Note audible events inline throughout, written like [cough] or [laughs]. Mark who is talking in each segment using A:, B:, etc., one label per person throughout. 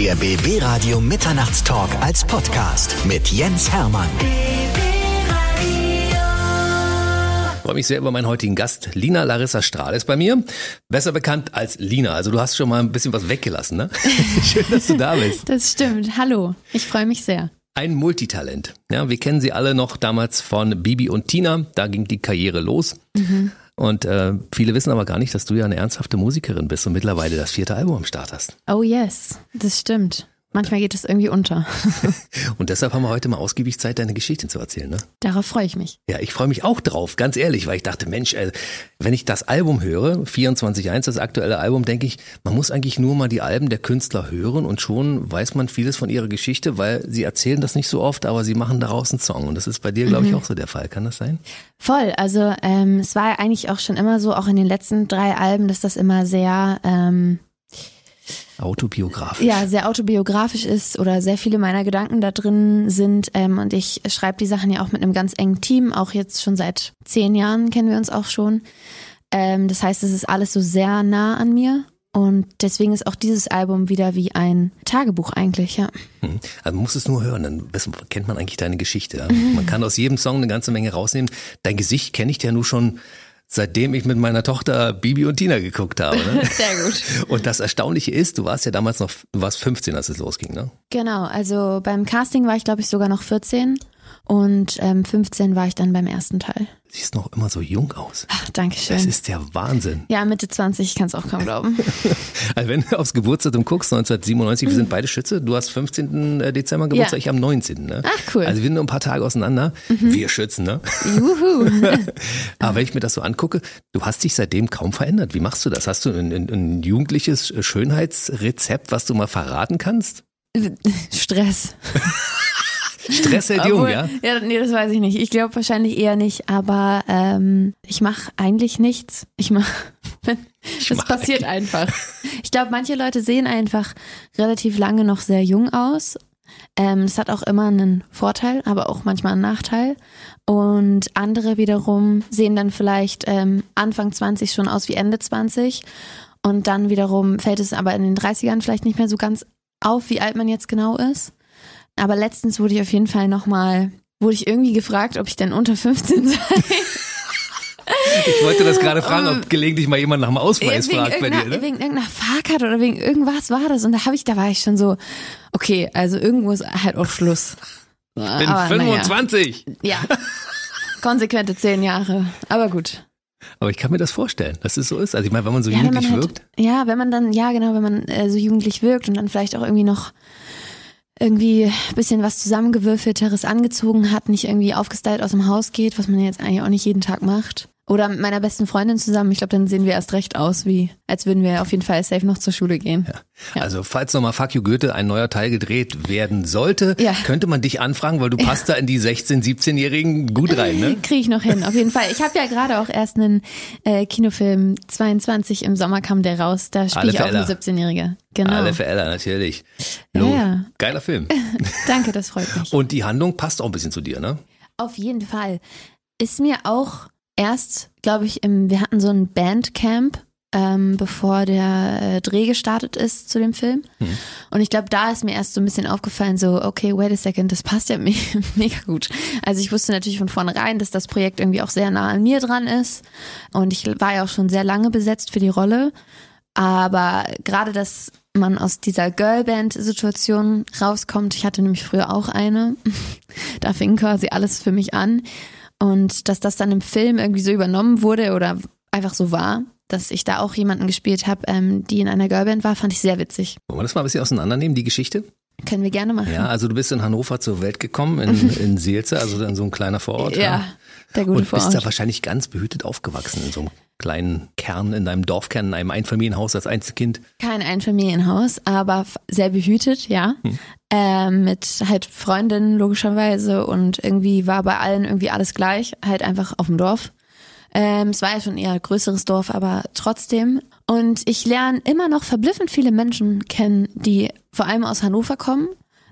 A: Der BB Radio Mitternachtstalk als Podcast mit Jens Hermann.
B: Ich freue mich sehr über meinen heutigen Gast. Lina Larissa Strahl ist bei mir. Besser bekannt als Lina. Also du hast schon mal ein bisschen was weggelassen, ne? [laughs] Schön, dass du da bist.
C: Das stimmt. Hallo. Ich freue mich sehr.
B: Ein Multitalent. Ja, wir kennen sie alle noch damals von Bibi und Tina. Da ging die Karriere los. Mhm. Und äh, viele wissen aber gar nicht, dass du ja eine ernsthafte Musikerin bist und mittlerweile das vierte Album am Start hast.
C: Oh yes, das stimmt. Manchmal geht es irgendwie unter. [laughs]
B: Und deshalb haben wir heute mal ausgiebig Zeit, deine Geschichte zu erzählen, ne?
C: Darauf freue ich mich.
B: Ja, ich freue mich auch drauf, ganz ehrlich, weil ich dachte, Mensch, äh, wenn ich das Album höre, 24.1, das aktuelle Album, denke ich, man muss eigentlich nur mal die Alben der Künstler hören und schon weiß man vieles von ihrer Geschichte, weil sie erzählen das nicht so oft, aber sie machen daraus einen Song. Und das ist bei dir, glaube ich, mhm. auch so der Fall. Kann das sein?
C: Voll. Also ähm, es war ja eigentlich auch schon immer so, auch in den letzten drei Alben, dass das immer sehr... Ähm
B: autobiografisch.
C: Ja, sehr autobiografisch ist oder sehr viele meiner Gedanken da drin sind. Ähm, und ich schreibe die Sachen ja auch mit einem ganz engen Team. Auch jetzt schon seit zehn Jahren kennen wir uns auch schon. Ähm, das heißt, es ist alles so sehr nah an mir. Und deswegen ist auch dieses Album wieder wie ein Tagebuch eigentlich, ja.
B: Mhm. Also man muss es nur hören, dann kennt man eigentlich deine Geschichte. Ja? Man kann aus jedem Song eine ganze Menge rausnehmen. Dein Gesicht kenne ich ja nur schon seitdem ich mit meiner Tochter Bibi und Tina geguckt habe. Ne? [laughs]
C: Sehr gut.
B: Und das Erstaunliche ist, du warst ja damals noch, du warst 15, als es losging, ne?
C: Genau, also beim Casting war ich, glaube ich, sogar noch 14 und ähm, 15 war ich dann beim ersten Teil
B: siehst noch immer so jung aus.
C: Ach, danke schön.
B: Das ist der Wahnsinn.
C: Ja, Mitte 20, ich kann es auch kaum glauben. [laughs]
B: also wenn du aufs Geburtsdatum guckst, 1997, wir sind beide Schütze. Du hast 15. Äh, Dezember Geburtstag, ja. ich am 19. Ne?
C: Ach, cool.
B: Also wir sind nur ein paar Tage auseinander. Mhm. Wir Schützen, ne? Juhu. [laughs] Aber wenn ich mir das so angucke, du hast dich seitdem kaum verändert. Wie machst du das? Hast du ein, ein, ein jugendliches Schönheitsrezept, was du mal verraten kannst?
C: Stress. [laughs]
B: Stress hält jung, ja?
C: Ja, nee, das weiß ich nicht. Ich glaube wahrscheinlich eher nicht, aber ähm, ich mache eigentlich nichts. Ich mache, [laughs] das mach passiert eigentlich. einfach. Ich glaube, manche Leute sehen einfach relativ lange noch sehr jung aus. Ähm, das hat auch immer einen Vorteil, aber auch manchmal einen Nachteil. Und andere wiederum sehen dann vielleicht ähm, Anfang 20 schon aus wie Ende 20. Und dann wiederum fällt es aber in den 30ern vielleicht nicht mehr so ganz auf, wie alt man jetzt genau ist. Aber letztens wurde ich auf jeden Fall nochmal, wurde ich irgendwie gefragt, ob ich denn unter 15 sei.
B: Ich wollte das gerade fragen, ob gelegentlich mal jemand nach dem Ausweis wegen fragt bei dir. Ne?
C: Wegen irgendeiner Fahrkarte oder wegen irgendwas war das. Und da habe ich, da war ich schon so, okay, also irgendwo ist halt auch Schluss.
B: Ich bin Aber, 25.
C: Ja. ja. Konsequente zehn Jahre. Aber gut.
B: Aber ich kann mir das vorstellen, dass es so ist. Also ich meine, wenn man so ja, jugendlich man halt, wirkt.
C: Ja, wenn man dann, ja genau, wenn man äh, so jugendlich wirkt und dann vielleicht auch irgendwie noch irgendwie bisschen was zusammengewürfelteres angezogen hat, nicht irgendwie aufgestylt aus dem Haus geht, was man jetzt eigentlich auch nicht jeden Tag macht. Oder mit meiner besten Freundin zusammen. Ich glaube, dann sehen wir erst recht aus, wie als würden wir auf jeden Fall safe noch zur Schule gehen. Ja.
B: Ja. Also falls nochmal Fuck You Goethe ein neuer Teil gedreht werden sollte, ja. könnte man dich anfragen, weil du passt da in die 16-, 17-Jährigen gut rein, ne? [laughs]
C: Kriege ich noch hin, auf jeden Fall. Ich habe ja gerade auch erst einen äh, Kinofilm 22 im Sommer kam der raus. Da spiele ich auch eine 17-Jährige. Genau.
B: Alle für Ella, natürlich. Lo, ja. Geiler Film. [laughs]
C: Danke, das freut mich.
B: Und die Handlung passt auch ein bisschen zu dir, ne?
C: Auf jeden Fall. Ist mir auch erst, glaube ich, im, wir hatten so ein Bandcamp, ähm, bevor der äh, Dreh gestartet ist zu dem Film. Mhm. Und ich glaube, da ist mir erst so ein bisschen aufgefallen, so, okay, wait a second, das passt ja [laughs] me mega gut. Also ich wusste natürlich von vornherein, dass das Projekt irgendwie auch sehr nah an mir dran ist. Und ich war ja auch schon sehr lange besetzt für die Rolle. Aber gerade, dass man aus dieser Girlband-Situation rauskommt, ich hatte nämlich früher auch eine, [laughs] da fing quasi alles für mich an. Und dass das dann im Film irgendwie so übernommen wurde oder einfach so war, dass ich da auch jemanden gespielt habe, ähm, die in einer Girlband war, fand ich sehr witzig.
B: Wollen wir das mal ein bisschen auseinandernehmen, die Geschichte?
C: Können wir gerne machen.
B: Ja, also du bist in Hannover zur Welt gekommen, in, [laughs] in Seelze, also in so ein kleiner Vorort.
C: Ja, ja. der gute
B: Und
C: Vorort.
B: bist da wahrscheinlich ganz behütet aufgewachsen, in so einem kleinen Kern, in deinem Dorfkern, in einem Einfamilienhaus als Einzelkind.
C: Kein Einfamilienhaus, aber sehr behütet, ja. Hm. Ähm, mit halt Freundinnen logischerweise und irgendwie war bei allen irgendwie alles gleich, halt einfach auf dem Dorf. Ähm, es war ja schon eher ein größeres Dorf, aber trotzdem. Und ich lerne immer noch verblüffend viele Menschen kennen, die vor allem aus Hannover kommen.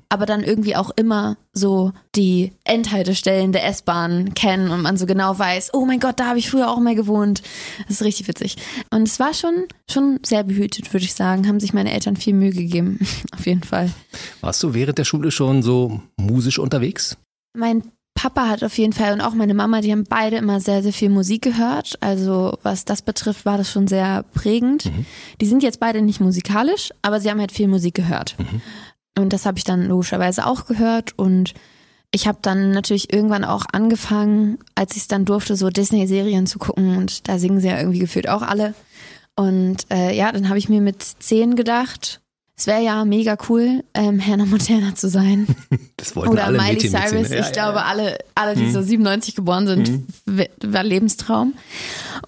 C: Aber dann irgendwie auch immer so die Endhaltestellen der S-Bahn kennen und man so genau weiß, oh mein Gott, da habe ich früher auch mal gewohnt. Das ist richtig witzig. Und es war schon, schon sehr behütet, würde ich sagen. Haben sich meine Eltern viel Mühe gegeben. [laughs] Auf jeden Fall.
B: Warst du während der Schule schon so musisch unterwegs?
C: Mein Papa hat auf jeden Fall und auch meine Mama, die haben beide immer sehr, sehr viel Musik gehört. Also was das betrifft, war das schon sehr prägend. Mhm. Die sind jetzt beide nicht musikalisch, aber sie haben halt viel Musik gehört. Mhm. Und das habe ich dann logischerweise auch gehört und ich habe dann natürlich irgendwann auch angefangen, als ich es dann durfte, so Disney-Serien zu gucken und da singen sie ja irgendwie gefühlt auch alle. Und äh, ja, dann habe ich mir mit zehn gedacht, es wäre ja mega cool, ähm, Hannah Montana zu sein. [laughs]
B: Das wollten Oder alle Miley Mädchen Cyrus.
C: Ja, ich ja, glaube, ja. alle, alle, die mhm. so 97 geboren sind, mhm. war Lebenstraum.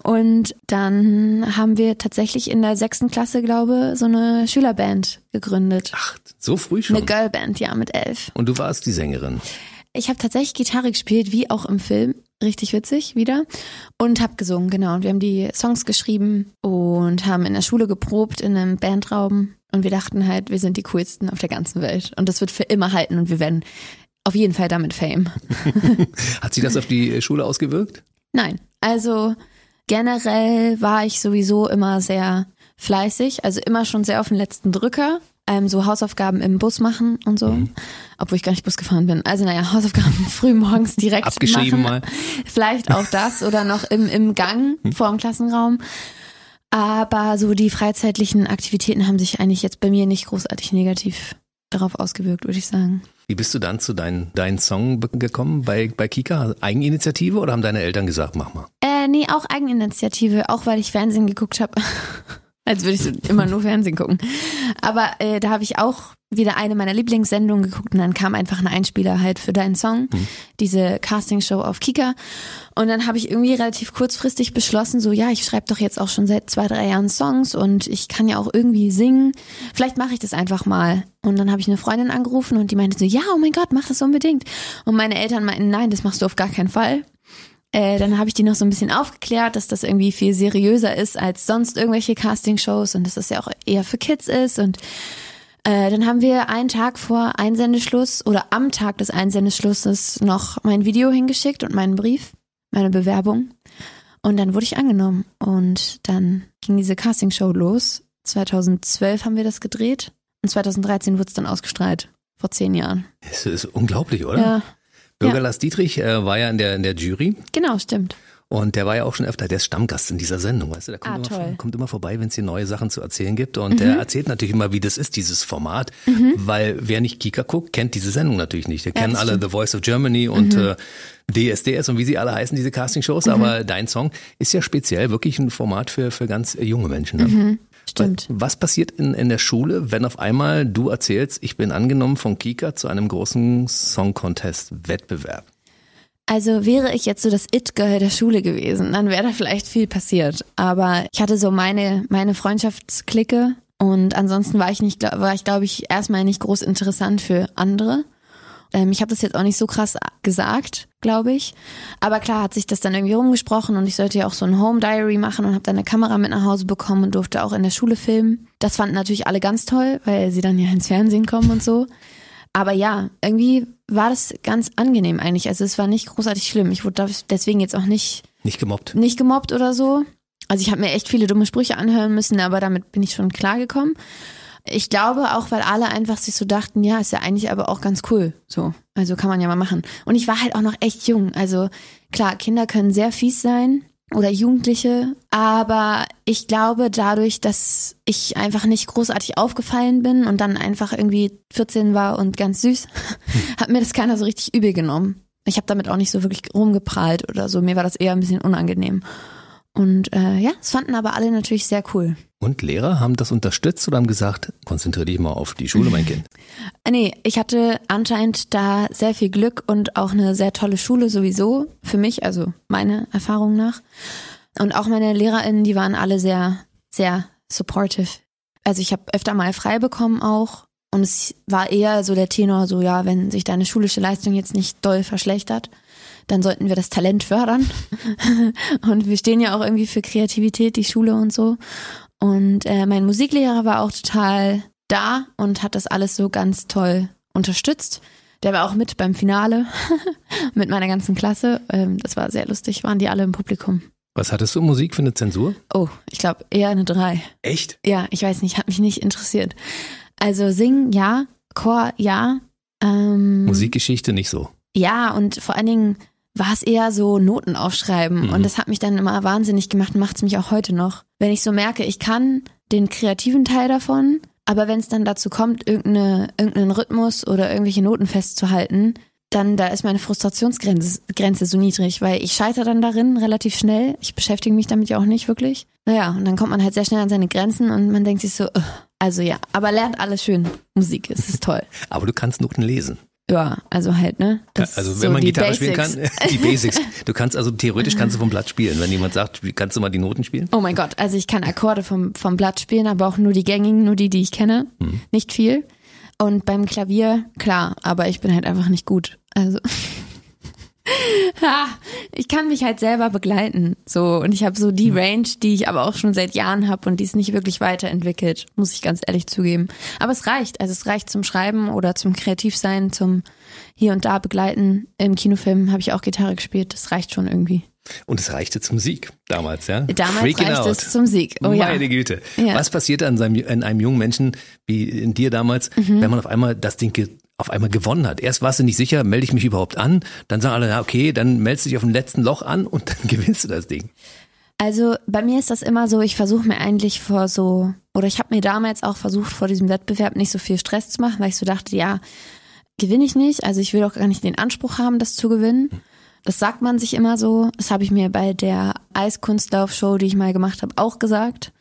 C: Und dann haben wir tatsächlich in der sechsten Klasse, glaube so eine Schülerband gegründet.
B: Ach, so früh schon?
C: Eine Girlband, ja, mit elf.
B: Und du warst die Sängerin?
C: Ich habe tatsächlich Gitarre gespielt, wie auch im Film. Richtig witzig wieder. Und habe gesungen, genau. Und wir haben die Songs geschrieben und haben in der Schule geprobt, in einem Bandraum und wir dachten halt, wir sind die coolsten auf der ganzen Welt. Und das wird für immer halten und wir werden auf jeden Fall damit Fame. [laughs]
B: Hat sich das auf die Schule ausgewirkt?
C: Nein. Also generell war ich sowieso immer sehr fleißig, also immer schon sehr auf den letzten Drücker. Ähm, so Hausaufgaben im Bus machen und so, mhm. obwohl ich gar nicht Bus gefahren bin. Also naja, Hausaufgaben [laughs] früh morgens direkt
B: Abgeschrieben
C: machen.
B: mal.
C: Vielleicht auch das oder noch im, im Gang mhm. vor dem Klassenraum. Aber so die freizeitlichen Aktivitäten haben sich eigentlich jetzt bei mir nicht großartig negativ darauf ausgewirkt, würde ich sagen.
B: Wie bist du dann zu deinem dein Song gekommen bei, bei Kika? Eigeninitiative oder haben deine Eltern gesagt, mach mal?
C: Äh, nee, auch Eigeninitiative, auch weil ich Fernsehen geguckt habe. [laughs] Als würde ich immer nur Fernsehen gucken. Aber äh, da habe ich auch wieder eine meiner Lieblingssendungen geguckt und dann kam einfach ein Einspieler halt für deinen Song, mhm. diese Castingshow auf Kika. Und dann habe ich irgendwie relativ kurzfristig beschlossen, so ja, ich schreibe doch jetzt auch schon seit zwei, drei Jahren Songs und ich kann ja auch irgendwie singen. Vielleicht mache ich das einfach mal. Und dann habe ich eine Freundin angerufen und die meinte so, ja, oh mein Gott, mach das unbedingt. Und meine Eltern meinten, nein, das machst du auf gar keinen Fall. Äh, dann habe ich die noch so ein bisschen aufgeklärt, dass das irgendwie viel seriöser ist als sonst irgendwelche Castingshows und dass das ja auch eher für Kids ist und äh, dann haben wir einen Tag vor Einsendeschluss oder am Tag des Einsendeschlusses noch mein Video hingeschickt und meinen Brief, meine Bewerbung. Und dann wurde ich angenommen. Und dann ging diese Castingshow los. 2012 haben wir das gedreht. Und 2013 wurde es dann ausgestrahlt. Vor zehn Jahren.
B: Das ist unglaublich, oder?
C: Ja.
B: Bürger ja. Lars Dietrich äh, war ja in der, in der Jury.
C: Genau, stimmt.
B: Und der war ja auch schon öfter, der ist Stammgast in dieser Sendung, weißt du, der kommt, ah, immer, kommt immer vorbei, wenn es hier neue Sachen zu erzählen gibt. Und mhm. der erzählt natürlich immer, wie das ist, dieses Format, mhm. weil wer nicht Kika guckt, kennt diese Sendung natürlich nicht. Wir ja, kennen alle The Voice of Germany und mhm. äh, DSDS und wie sie alle heißen, diese Castingshows, mhm. aber dein Song ist ja speziell wirklich ein Format für, für ganz junge Menschen. Ne?
C: Stimmt.
B: Was passiert in, in der Schule, wenn auf einmal du erzählst, ich bin angenommen von Kika zu einem großen Song Contest Wettbewerb?
C: Also wäre ich jetzt so das It-Girl der Schule gewesen, dann wäre da vielleicht viel passiert. Aber ich hatte so meine, meine Freundschaftsklicke und ansonsten war ich nicht, war ich glaube ich erstmal nicht groß interessant für andere. Ähm, ich habe das jetzt auch nicht so krass gesagt, glaube ich. Aber klar hat sich das dann irgendwie rumgesprochen und ich sollte ja auch so ein Home Diary machen und habe dann eine Kamera mit nach Hause bekommen und durfte auch in der Schule filmen. Das fanden natürlich alle ganz toll, weil sie dann ja ins Fernsehen kommen und so. Aber ja, irgendwie war das ganz angenehm eigentlich. Also es war nicht großartig schlimm. Ich wurde deswegen jetzt auch nicht
B: nicht gemobbt.
C: Nicht gemobbt oder so. Also ich habe mir echt viele dumme Sprüche anhören müssen, aber damit bin ich schon klargekommen. Ich glaube auch, weil alle einfach sich so dachten, ja, ist ja eigentlich aber auch ganz cool. So, also kann man ja mal machen. Und ich war halt auch noch echt jung. Also klar, Kinder können sehr fies sein oder Jugendliche. Aber ich glaube, dadurch, dass ich einfach nicht großartig aufgefallen bin und dann einfach irgendwie 14 war und ganz süß, [laughs] hat mir das keiner so richtig übel genommen. Ich habe damit auch nicht so wirklich rumgeprahlt oder so. Mir war das eher ein bisschen unangenehm. Und äh, ja, es fanden aber alle natürlich sehr cool.
B: Und Lehrer haben das unterstützt oder haben gesagt, konzentriere dich mal auf die Schule, mein Kind? [laughs]
C: nee, ich hatte anscheinend da sehr viel Glück und auch eine sehr tolle Schule sowieso für mich, also meine Erfahrung nach. Und auch meine LehrerInnen, die waren alle sehr, sehr supportive. Also ich habe öfter mal frei bekommen auch. Und es war eher so der Tenor, so ja, wenn sich deine schulische Leistung jetzt nicht doll verschlechtert, dann sollten wir das Talent fördern. [laughs] und wir stehen ja auch irgendwie für Kreativität, die Schule und so. Und äh, mein Musiklehrer war auch total da und hat das alles so ganz toll unterstützt. Der war auch mit beim Finale [laughs] mit meiner ganzen Klasse. Ähm, das war sehr lustig, waren die alle im Publikum.
B: Was hattest du Musik für eine Zensur?
C: Oh, ich glaube eher eine 3.
B: Echt?
C: Ja, ich weiß nicht, hat mich nicht interessiert. Also singen, ja, Chor, ja. Ähm,
B: Musikgeschichte nicht so.
C: Ja, und vor allen Dingen war es eher so Noten aufschreiben.
B: Mhm.
C: Und das hat mich dann immer wahnsinnig gemacht, macht es mich auch heute noch. Wenn ich so merke, ich kann den kreativen Teil davon, aber wenn es dann dazu kommt, irgendeine, irgendeinen Rhythmus oder irgendwelche Noten festzuhalten, dann da ist meine Frustrationsgrenze Grenze so niedrig, weil ich scheitere dann darin relativ schnell. Ich beschäftige mich damit ja auch nicht wirklich. Naja, und dann kommt man halt sehr schnell an seine Grenzen und man denkt sich so, also ja, aber lernt alles schön. Musik, es ist toll.
B: Aber du kannst Noten lesen.
C: Ja, also halt, ne? Das
B: also wenn
C: so
B: man Gitarre
C: Basics.
B: spielen kann, [laughs] die Basics. [laughs] Du kannst also theoretisch kannst du vom Blatt spielen. Wenn jemand sagt, kannst du mal die Noten spielen?
C: Oh mein Gott, also ich kann Akkorde vom, vom Blatt spielen, aber auch nur die gängigen, nur die, die ich kenne. Nicht viel. Und beim Klavier, klar, aber ich bin halt einfach nicht gut. Also. [laughs] [laughs] Ha, ich kann mich halt selber begleiten. So, und ich habe so die Range, die ich aber auch schon seit Jahren habe und die ist nicht wirklich weiterentwickelt, muss ich ganz ehrlich zugeben. Aber es reicht. Also es reicht zum Schreiben oder zum Kreativsein, zum hier und da begleiten. Im Kinofilm habe ich auch Gitarre gespielt. Das reicht schon irgendwie.
B: Und es reichte zum Sieg damals, ja?
C: Damals
B: Freaking
C: reicht
B: out.
C: es zum Sieg. Oh ja.
B: Meine Güte.
C: Ja.
B: Was passiert an seinem, in einem jungen Menschen wie in dir damals,
C: Mhm.
B: wenn man auf einmal das Ding auf einmal gewonnen hat? Erst warst du nicht sicher, melde ich mich überhaupt an? Dann sagen alle, ja, okay, dann meldest du dich auf dem letzten Loch an und dann [laughs] gewinnst du das Ding.
C: Also bei mir ist das immer so, ich versuche mir eigentlich vor so, oder ich habe mir damals auch versucht, vor diesem Wettbewerb nicht so viel Stress zu machen, weil ich so dachte, ja, gewinne ich nicht. Also ich will auch gar nicht den Anspruch haben, das zu gewinnen. Das sagt man sich immer so. Das habe ich mir bei der Eiskunstlaufshow, die ich mal gemacht habe, auch gesagt.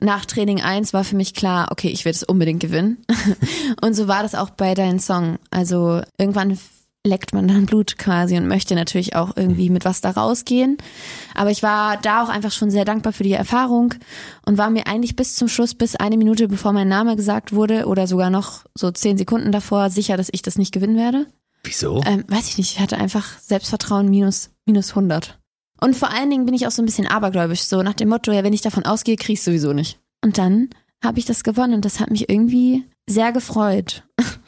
C: Nach Training 1 war für mich klar, okay, ich will es unbedingt gewinnen. [laughs] Und so war das auch bei deinem Song. Also irgendwann leckt man dann Blut quasi und möchte natürlich auch irgendwie mit was da rausgehen. Aber ich war da auch einfach schon sehr dankbar für die Erfahrung und war mir eigentlich bis zum Schluss, bis eine Minute bevor mein Name gesagt wurde oder sogar noch so zehn Sekunden davor sicher, dass ich das nicht gewinnen werde.
B: Wieso?
C: Ähm, weiß ich nicht, ich hatte einfach Selbstvertrauen minus, minus 100. Und vor allen Dingen bin ich auch so ein bisschen abergläubisch, so nach dem Motto, ja, wenn ich davon ausgehe, krieg ich sowieso nicht. Und dann habe ich das gewonnen und das hat mich irgendwie sehr gefreut. [laughs]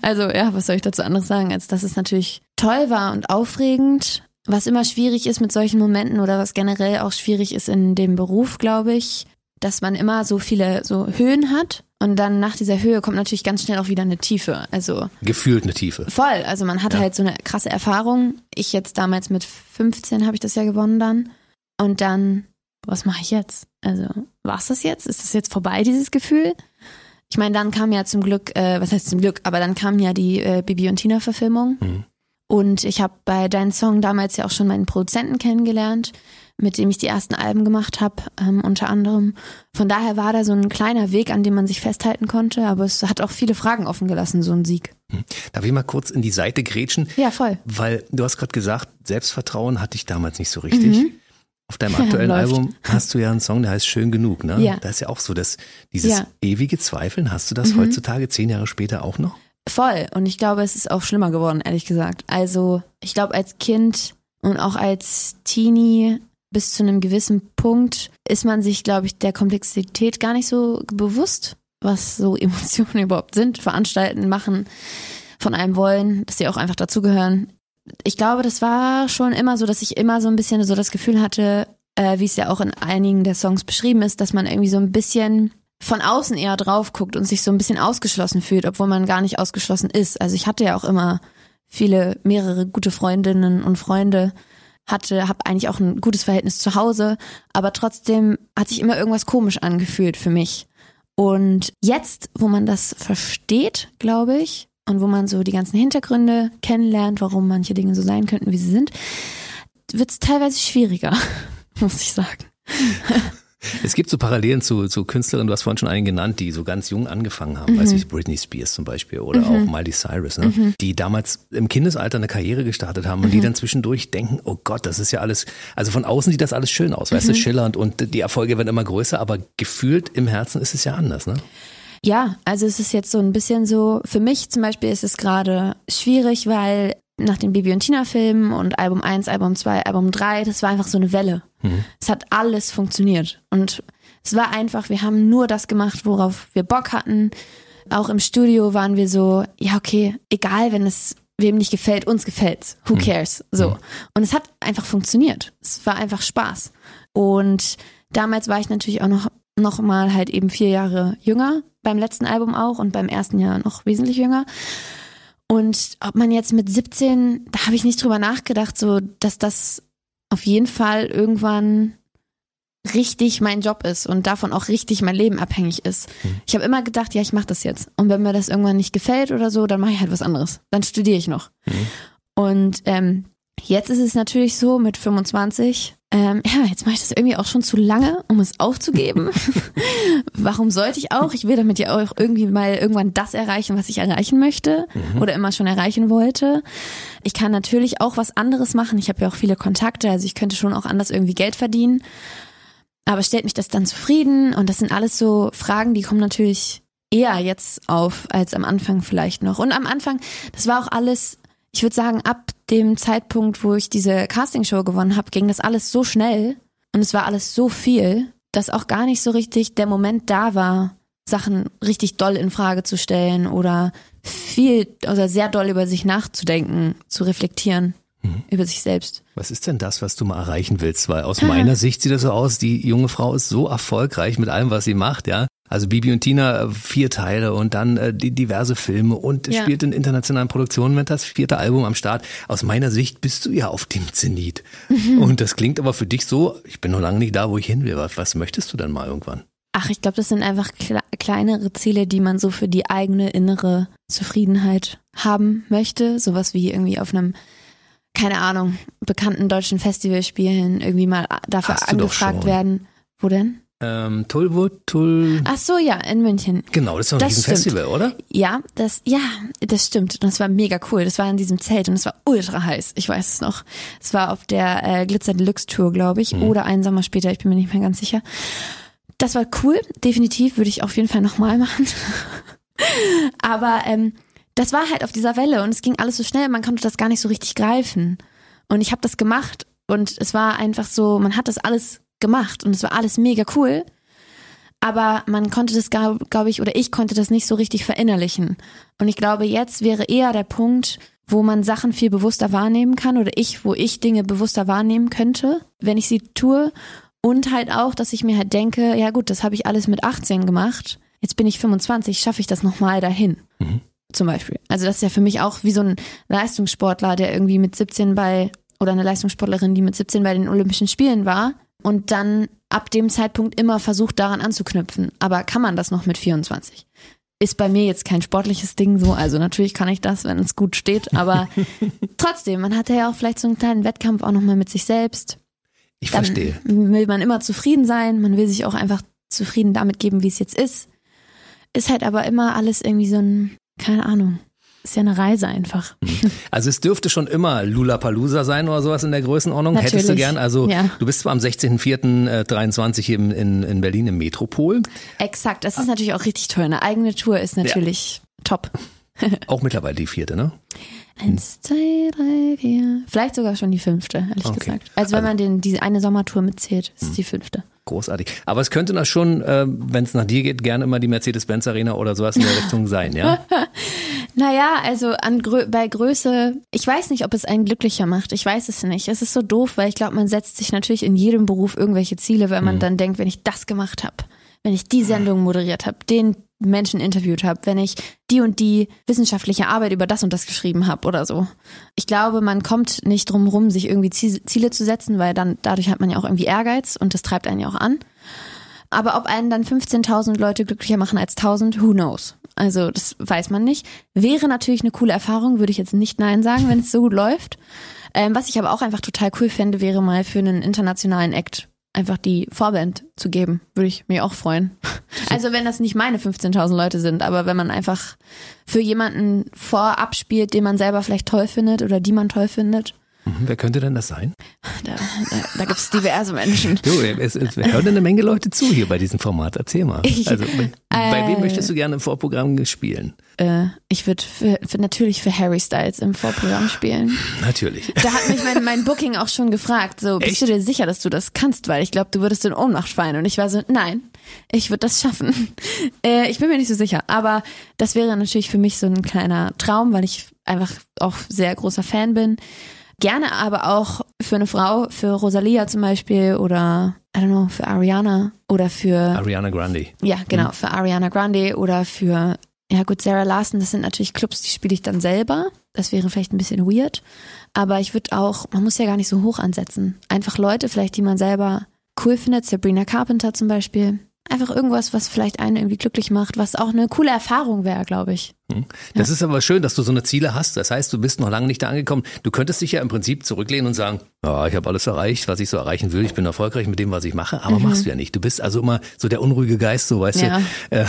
C: Also ja, was soll ich dazu anderes sagen, als dass es natürlich toll war und aufregend. Was immer schwierig ist mit solchen Momenten oder was generell auch schwierig ist in dem Beruf, glaube ich, dass man immer so viele so Höhen hat und dann nach dieser Höhe kommt natürlich ganz schnell auch wieder eine Tiefe. Also
B: Gefühlt eine Tiefe.
C: voll, also man hat
B: Ja.
C: halt so eine krasse Erfahrung. Ich jetzt damals mit 15 habe ich das ja gewonnen dann und dann was mache ich jetzt? Also war's das jetzt? Ist das jetzt vorbei dieses Gefühl? Ich meine, dann kam ja zum Glück, äh, was heißt zum Glück, aber dann kam ja die äh, Bibi und Tina Verfilmung.
B: Mhm.
C: Und ich habe bei deinem Song damals ja auch schon meinen Produzenten kennengelernt, mit dem ich die ersten Alben gemacht habe, ähm, unter anderem. Von daher war da so ein kleiner Weg, an dem man sich festhalten konnte, aber es hat auch viele Fragen offen gelassen, so ein Sieg.
B: Darf ich mal kurz in die Seite grätschen?
C: Ja, voll.
B: Weil du hast gerade gesagt, Selbstvertrauen hatte ich damals nicht so richtig. Auf deinem aktuellen [laughs]
C: Mhm.
B: Album hast du ja einen Song, der heißt Schön genug, ne?
C: Ja.
B: Da ist ja auch so, dass dieses
C: Ja. Mhm.
B: ewige Zweifeln, hast du das heutzutage zehn Jahre später auch noch?
C: Voll. Und ich glaube, es ist auch schlimmer geworden, ehrlich gesagt. Also, ich glaube, als Kind und auch als Teenie bis zu einem gewissen Punkt ist man sich, glaube ich, der Komplexität gar nicht so bewusst, was so [laughs] Emotionen überhaupt sind, veranstalten, machen, von einem wollen, dass sie auch einfach dazugehören. Ich glaube, das war schon immer so, dass ich immer so ein bisschen so das Gefühl hatte, äh, wie es ja auch in einigen der Songs beschrieben ist, dass man irgendwie so ein bisschen von außen eher drauf guckt und sich so ein bisschen ausgeschlossen fühlt, obwohl man gar nicht ausgeschlossen ist. Also ich hatte ja auch immer viele, mehrere gute Freundinnen und Freunde, hatte, habe eigentlich auch ein gutes Verhältnis zu Hause, aber trotzdem hat sich immer irgendwas komisch angefühlt für mich. Und jetzt, wo man das versteht, glaube ich, und wo man so die ganzen Hintergründe kennenlernt, warum manche Dinge so sein könnten, wie sie sind, wird es teilweise schwieriger, [laughs] muss ich sagen. [laughs]
B: Es gibt so Parallelen zu, zu Künstlerinnen, du hast vorhin schon einen genannt, die so ganz jung angefangen haben, weiß ich, Britney Spears zum Beispiel oder auch Miley Cyrus, ne? die damals im Kindesalter eine Karriere gestartet haben und die dann zwischendurch denken, oh Gott, das ist ja alles, also von außen sieht das alles schön aus, weißt du, schillernd und die Erfolge werden immer größer, aber gefühlt im Herzen ist es ja anders, ne?
C: Ja, also es ist jetzt so ein bisschen so, für mich zum Beispiel ist es gerade schwierig, weil nach den Bibi und Tina Filmen und Album 1, Album 2, Album 3, das war einfach so eine Welle. Es hat alles funktioniert und es war einfach, wir haben nur das gemacht, worauf wir Bock hatten. Auch im Studio waren wir so, ja, okay, egal, wenn es wem nicht gefällt, uns gefällt's. Who cares? So. Und es hat einfach funktioniert. Es war einfach Spaß. Und damals war ich natürlich auch noch, noch mal halt eben vier Jahre jünger. Beim letzten Album auch und beim ersten Jahr noch wesentlich jünger. Und ob man jetzt mit 17, da habe ich nicht drüber nachgedacht, so, dass das auf jeden Fall irgendwann richtig mein Job ist und davon auch richtig mein Leben abhängig ist. Ich habe immer gedacht, ja, ich mache das jetzt. Und wenn mir das irgendwann nicht gefällt oder so, dann mache ich halt was anderes. Dann studiere ich noch. Und ähm, jetzt ist es natürlich so mit 25, ähm, ja, jetzt mache ich das irgendwie auch schon zu lange, um es aufzugeben. [laughs] Warum sollte ich auch? Ich will damit ja auch irgendwie mal irgendwann das erreichen, was ich erreichen möchte oder immer schon erreichen wollte. Ich kann natürlich auch was anderes machen. Ich habe ja auch viele Kontakte, also ich könnte schon auch anders irgendwie Geld verdienen. Aber stellt mich das dann zufrieden? Und das sind alles so Fragen, die kommen natürlich eher jetzt auf als am Anfang vielleicht noch. Und am Anfang, das war auch alles, ich würde sagen, ab dem Zeitpunkt, wo ich diese Castingshow gewonnen habe, ging das alles so schnell und es war alles so viel, dass auch gar nicht so richtig der Moment da war, Sachen richtig doll in Frage zu stellen oder viel oder sehr doll über sich nachzudenken, zu reflektieren über sich selbst.
B: Was ist denn das, was du mal erreichen willst? Weil aus meiner [laughs] Sicht sieht das so aus, die junge Frau ist so erfolgreich mit allem, was sie macht, ja. Also Bibi und Tina, äh, vier Teile und dann äh, die diverse Filme und
C: Ja.
B: spielt in internationalen Produktionen mit das vierte Album am Start. Aus meiner Sicht bist du ja auf dem Zenit. Und das klingt aber für dich so, ich bin noch lange nicht da, wo ich hin will. Was, was möchtest du denn mal irgendwann?
C: Ach, ich glaube, das sind einfach kle kleinere Ziele, die man so für die eigene innere Zufriedenheit haben möchte. Sowas wie irgendwie auf einem, keine Ahnung, bekannten deutschen Festival spielen, irgendwie mal dafür
B: du doch
C: angefragt werden. Wo denn?
B: Ähm, Tullwood, Tull.
C: Ach so, ja, in München.
B: Genau, das ist doch ein Riesenfestival, oder?
C: Ja, das, ja, das stimmt. Und das war mega cool. Das war in diesem Zelt und es war ultra heiß. Ich weiß es noch. Es war auf der äh, Glitzer Deluxe Tour, glaube ich, oder einen Sommer später. Ich bin mir nicht mehr ganz sicher. Das war cool. Definitiv würde ich auf jeden Fall nochmal machen. [laughs] Aber ähm, das war halt auf dieser Welle und es ging alles so schnell. Man konnte das gar nicht so richtig greifen. Und ich habe das gemacht und es war einfach so, man hat das alles gemacht und es war alles mega cool aber man konnte das, glaube glaub ich, oder ich konnte das nicht so richtig verinnerlichen. Und ich glaube, jetzt wäre eher der Punkt, wo man Sachen viel bewusster wahrnehmen kann oder ich, wo ich Dinge bewusster wahrnehmen könnte, wenn ich sie tue. Und halt auch, dass ich mir halt denke, ja gut, das habe ich alles mit 18 gemacht. Jetzt bin ich 25, schaffe ich das nochmal dahin. Zum Beispiel. Also das ist ja für mich auch wie so ein Leistungssportler, der irgendwie mit 17 bei, oder eine Leistungssportlerin, die mit 17 bei den Olympischen Spielen war und dann ab dem Zeitpunkt immer versucht, daran anzuknüpfen. Aber kann man das noch mit 24? Ist bei mir jetzt kein sportliches Ding so. Also natürlich kann ich das, wenn es gut steht. Aber [laughs] trotzdem, man hatte ja auch vielleicht so einen kleinen Wettkampf auch nochmal mit sich selbst.
B: Ich
C: Dann
B: verstehe.
C: will man immer zufrieden sein. Man will sich auch einfach zufrieden damit geben, wie es jetzt ist. Ist halt aber immer alles irgendwie so ein, keine Ahnung. Ist ja eine Reise einfach. [laughs]
B: Also es dürfte schon immer Lulapalooza sein oder sowas in der Größenordnung. Hättest du
C: Natürlich.
B: gern. Also
C: Ja.
B: du bist zwar am 16.04.23 eben in, in Berlin im Metropol,
C: Exakt. Das ist natürlich auch richtig toll. Eine eigene Tour ist natürlich top. [laughs]
B: auch mittlerweile die vierte, ne?
C: Eins, zwei, drei, vier. Vielleicht sogar schon die fünfte, ehrlich
B: Okay.
C: gesagt. Also wenn man den, diese eine Sommertour mitzählt, ist es die fünfte.
B: Großartig. Aber es könnte das schon, äh, wenn es nach dir geht, gerne immer die Mercedes-Benz Arena oder sowas in der Richtung sein, ja? [laughs]
C: Naja, also an Grö bei Größe, ich weiß nicht, ob es einen glücklicher macht. Ich weiß es nicht. Es ist so doof, weil ich glaube, man setzt sich natürlich in jedem Beruf irgendwelche Ziele, weil man dann denkt, wenn ich das gemacht habe, wenn ich die Sendung moderiert habe, den Menschen interviewt habe, wenn ich die und die wissenschaftliche Arbeit über das und das geschrieben habe oder so. Ich glaube, man kommt nicht drum rum, sich irgendwie Zie- Ziele zu setzen, weil dann dadurch hat man ja auch irgendwie Ehrgeiz und das treibt einen ja auch an. Aber ob einen dann 15.000 Leute glücklicher machen als 1.000, who knows? Also das weiß man nicht. Wäre natürlich eine coole Erfahrung, würde ich jetzt nicht nein sagen, wenn es so gut läuft. Ähm, was ich aber auch einfach total cool fände, wäre mal für einen internationalen Act einfach die Vorband zu geben. Würde ich mich auch freuen. Also wenn das nicht meine 15.000 Leute sind, aber wenn man einfach für jemanden vorab spielt, den man selber vielleicht toll findet oder die man toll findet,
B: Mhm, Wer könnte denn das sein?
C: da, da, da gibt es diverse Menschen.
B: Du, es, es wir hören eine Menge Leute zu hier bei diesem Format. Erzähl mal. Also, bei wem möchtest du gerne im Vorprogramm spielen?
C: Äh, ich würde natürlich für Harry Styles im Vorprogramm spielen.
B: Natürlich.
C: Da hat mich mein, mein Booking auch schon gefragt, so, bist
B: Echt?
C: du dir sicher, dass du das kannst? Weil ich glaube, du würdest in Ohnmacht fallen. Und ich war so, nein, ich würde das schaffen. [laughs] Äh, ich bin mir nicht so sicher, aber das wäre natürlich für mich so ein kleiner Traum, weil ich einfach auch sehr großer Fan bin. Gerne aber auch für eine Frau, für Rosalia zum Beispiel oder, I don't know, für Ariana oder für,
B: Ariana Grande.
C: ja, genau, für Ariana Grande oder für, ja gut, Sarah Larson, das sind natürlich Clubs, die spiele ich dann selber. Das wäre vielleicht ein bisschen weird. Aber ich würde auch, man muss ja gar nicht so hoch ansetzen. Einfach Leute, vielleicht, die man selber cool findet, Sabrina Carpenter zum Beispiel. Einfach irgendwas, was vielleicht einen irgendwie glücklich macht, was auch eine coole Erfahrung wäre, glaube ich.
B: Das ist aber schön, dass du so eine Ziele hast. Das heißt, du bist noch lange nicht da angekommen. Du könntest dich ja im Prinzip zurücklehnen und sagen, ja, ich habe alles erreicht, was ich so erreichen will. Ich bin erfolgreich mit dem, was ich mache. Aber machst du ja nicht. Du bist also immer so der unruhige Geist, so weißt
C: Ja. [laughs]
B: du. Äh,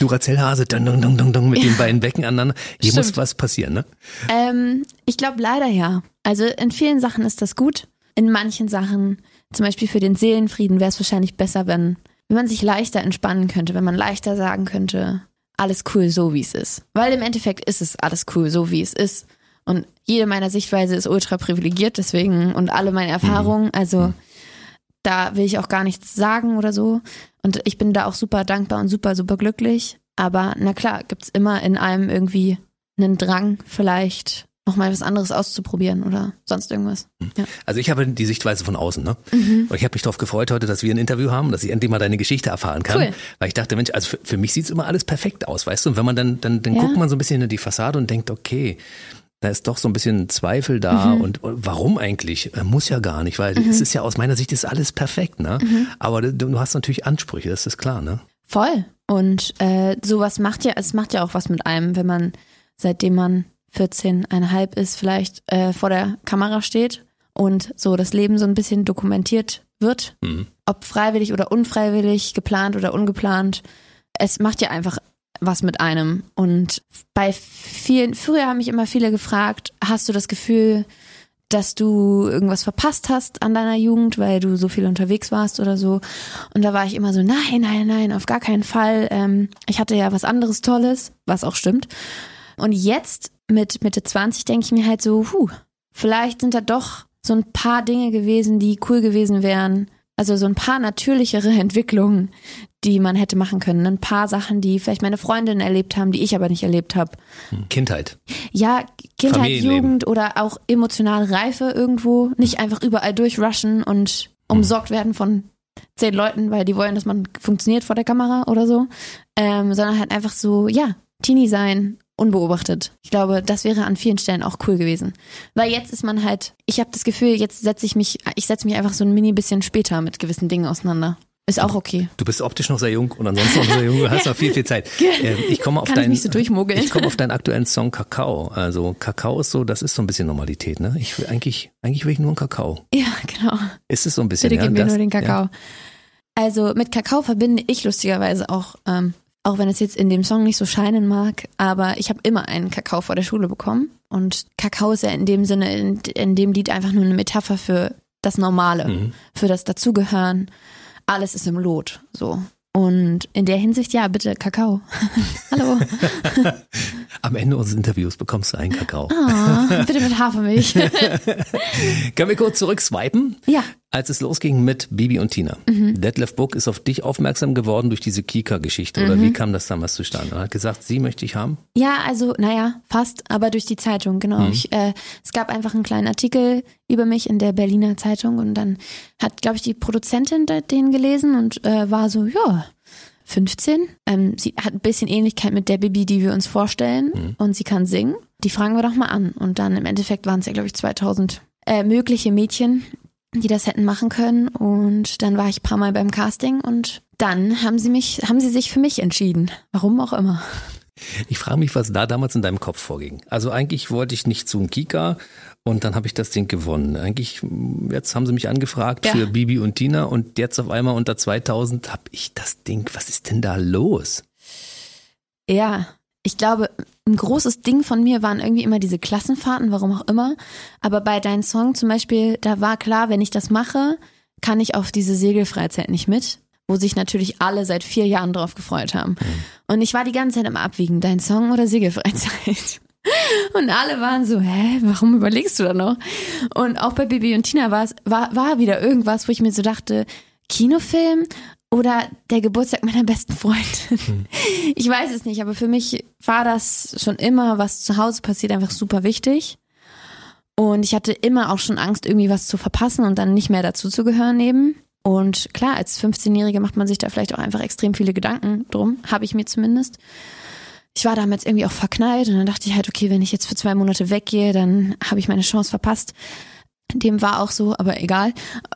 B: Duracell-Hase, dung, dung, dung, dung, dung, mit den beiden Becken aneinander. Hier muss
C: Stimmt.
B: was passieren, ne?
C: Ähm, ich glaube leider ja. Also in vielen Sachen ist das gut. In manchen Sachen, zum Beispiel für den Seelenfrieden, wäre es wahrscheinlich besser, wenn, wenn man sich leichter entspannen könnte, wenn man leichter sagen könnte, alles cool so wie es ist. Weil im Endeffekt ist es alles cool so wie es ist. Und jede meiner Sichtweise ist ultra privilegiert, deswegen und alle meine Erfahrungen, also da will ich auch gar nichts sagen oder so. Und ich bin da auch super dankbar und super, super glücklich. Aber na klar, gibt's immer in einem irgendwie einen Drang, vielleicht nochmal was anderes auszuprobieren oder sonst irgendwas. Ja.
B: Also ich habe die Sichtweise von außen, ne?
C: Mhm.
B: Und ich habe mich darauf gefreut heute, dass wir ein Interview haben, dass ich endlich mal deine Geschichte erfahren kann.
C: Cool.
B: Weil ich dachte, Mensch, also für, für mich sieht's immer alles perfekt aus, weißt du? Und wenn man dann, dann, dann
C: Ja.
B: guckt man so ein bisschen in die Fassade und denkt, okay, da ist doch so ein bisschen Zweifel da
C: Mhm.
B: und warum eigentlich? Äh, Muss ja gar nicht, weil es ist ja aus meiner Sicht ist alles perfekt, ne?
C: Mhm.
B: Aber du, du hast natürlich Ansprüche, das ist klar, ne?
C: Voll. Und äh, sowas macht ja, es macht ja auch was mit einem, wenn man, seitdem man 14,5 ist, vielleicht äh, vor der Kamera steht und so das Leben so ein bisschen dokumentiert wird.
B: Mhm.
C: Ob freiwillig oder unfreiwillig, geplant oder ungeplant. Es macht ja einfach was mit einem. Und bei vielen, früher haben mich immer viele gefragt, hast du das Gefühl, dass du irgendwas verpasst hast an deiner Jugend, weil du so viel unterwegs warst oder so. Und da war ich immer so, nein, nein, nein, auf gar keinen Fall. Ähm, ich hatte ja was anderes Tolles, was auch stimmt. Und jetzt mit Mitte 20 denke ich mir halt so, huh, vielleicht sind da doch so ein paar Dinge gewesen, die cool gewesen wären. Also so ein paar natürlichere [laughs] Entwicklungen, die man hätte machen können. Ein paar Sachen, die vielleicht meine Freundinnen erlebt haben, die ich aber nicht erlebt habe.
B: Kindheit.
C: Ja, Kindheit. Jugend oder auch emotionale Reife irgendwo. Nicht einfach überall durchrushen und umsorgt werden von zehn Leuten, weil die wollen, dass man funktioniert vor der Kamera oder so. Ähm, sondern halt einfach so, ja, Teenie sein, unbeobachtet. Ich glaube, das wäre an vielen Stellen auch cool gewesen. Weil jetzt ist man halt, ich habe das Gefühl, jetzt setze ich mich, ich setze mich einfach so ein mini bisschen später mit gewissen Dingen auseinander. Ist auch okay.
B: Du bist optisch noch sehr jung und ansonsten noch sehr jung, du hast noch viel, viel Zeit. [laughs] Ähm, ich komme auf
C: Kann ich so.
B: Ich komme auf deinen aktuellen Song Kakao. Also Kakao ist so, das ist so ein bisschen Normalität, ne? Ich will eigentlich, eigentlich will ich nur einen Kakao.
C: Ja, genau.
B: Ist es so ein bisschen,
C: Bitte
B: ja?
C: gib mir
B: das,
C: nur den
B: Ja.
C: Kakao. Also mit Kakao verbinde ich lustigerweise auch, ähm, auch wenn es jetzt in dem Song nicht so scheinen mag, aber ich habe immer einen Kakao vor der Schule bekommen. Und Kakao ist ja in dem Sinne, in, in dem Lied einfach nur eine Metapher für das Normale,
B: Mhm.
C: für das Dazugehören. Alles ist im Lot, so. Und in der Hinsicht, ja, bitte Kakao. [laughs] Hallo. [laughs]
B: Am Ende unseres Interviews bekommst du einen Kakao.
C: Ah, bitte mit Hafermilch. [laughs]
B: Können wir kurz zurückswipen?
C: ja.
B: Als es losging mit Bibi und Tina.
C: Mhm.
B: Detlef Book ist auf dich aufmerksam geworden durch diese Kika-Geschichte.
C: Mhm.
B: Oder wie kam das damals zustande? Er hat gesagt, sie möchte ich haben.
C: Ja, also, naja, fast, aber durch die Zeitung, genau. Ich, äh, es gab einfach einen kleinen Artikel über mich in der Berliner Zeitung und dann hat, glaube ich, die Produzentin den gelesen und äh, war so, ja, 15. Ähm, sie hat ein bisschen Ähnlichkeit mit der Bibi, die wir uns vorstellen und sie kann singen. Die fragen wir doch mal an. Und dann im Endeffekt waren es ja, glaube ich, 2000 äh, mögliche Mädchen, die das hätten machen können. Und dann war ich ein paar Mal beim Casting und dann haben sie mich, haben sie sich für mich entschieden. Warum auch immer.
B: Ich frage mich, was da damals in deinem Kopf vorging. Also eigentlich wollte ich nicht zum Kika und dann habe ich das Ding gewonnen. Eigentlich, jetzt haben sie mich angefragt
C: Ja.
B: für Bibi und Tina und jetzt auf einmal unter 2000 habe ich das Ding. Was ist denn da los?
C: Ja, ich glaube, ein großes Ding von mir waren irgendwie immer diese Klassenfahrten, warum auch immer. Aber bei deinem Song zum Beispiel, da war klar, wenn ich das mache, kann ich auf diese Segelfreizeit nicht mit, wo sich natürlich alle seit vier Jahren drauf gefreut haben. Und ich war die ganze Zeit am Abwiegen, dein Song oder Segelfreizeit. Und alle waren so, hä, warum überlegst du da noch? Und auch bei Bibi und Tina war es, war, war wieder irgendwas, wo ich mir so dachte, Kinofilm, oder der Geburtstag meiner besten Freundin. Hm. [laughs] Ich weiß es nicht, aber für mich war das schon immer, was zu Hause passiert, einfach super wichtig. Und ich hatte immer auch schon Angst, irgendwie was zu verpassen und dann nicht mehr dazu zu gehören eben. Und klar, als 15-Jährige macht man sich da vielleicht auch einfach extrem viele Gedanken drum, habe ich mir zumindest. Ich war damals irgendwie auch verknallt und dann dachte ich halt, okay, wenn ich jetzt für zwei Monate weggehe, dann habe ich meine Chance verpasst. Dem war auch so, aber egal.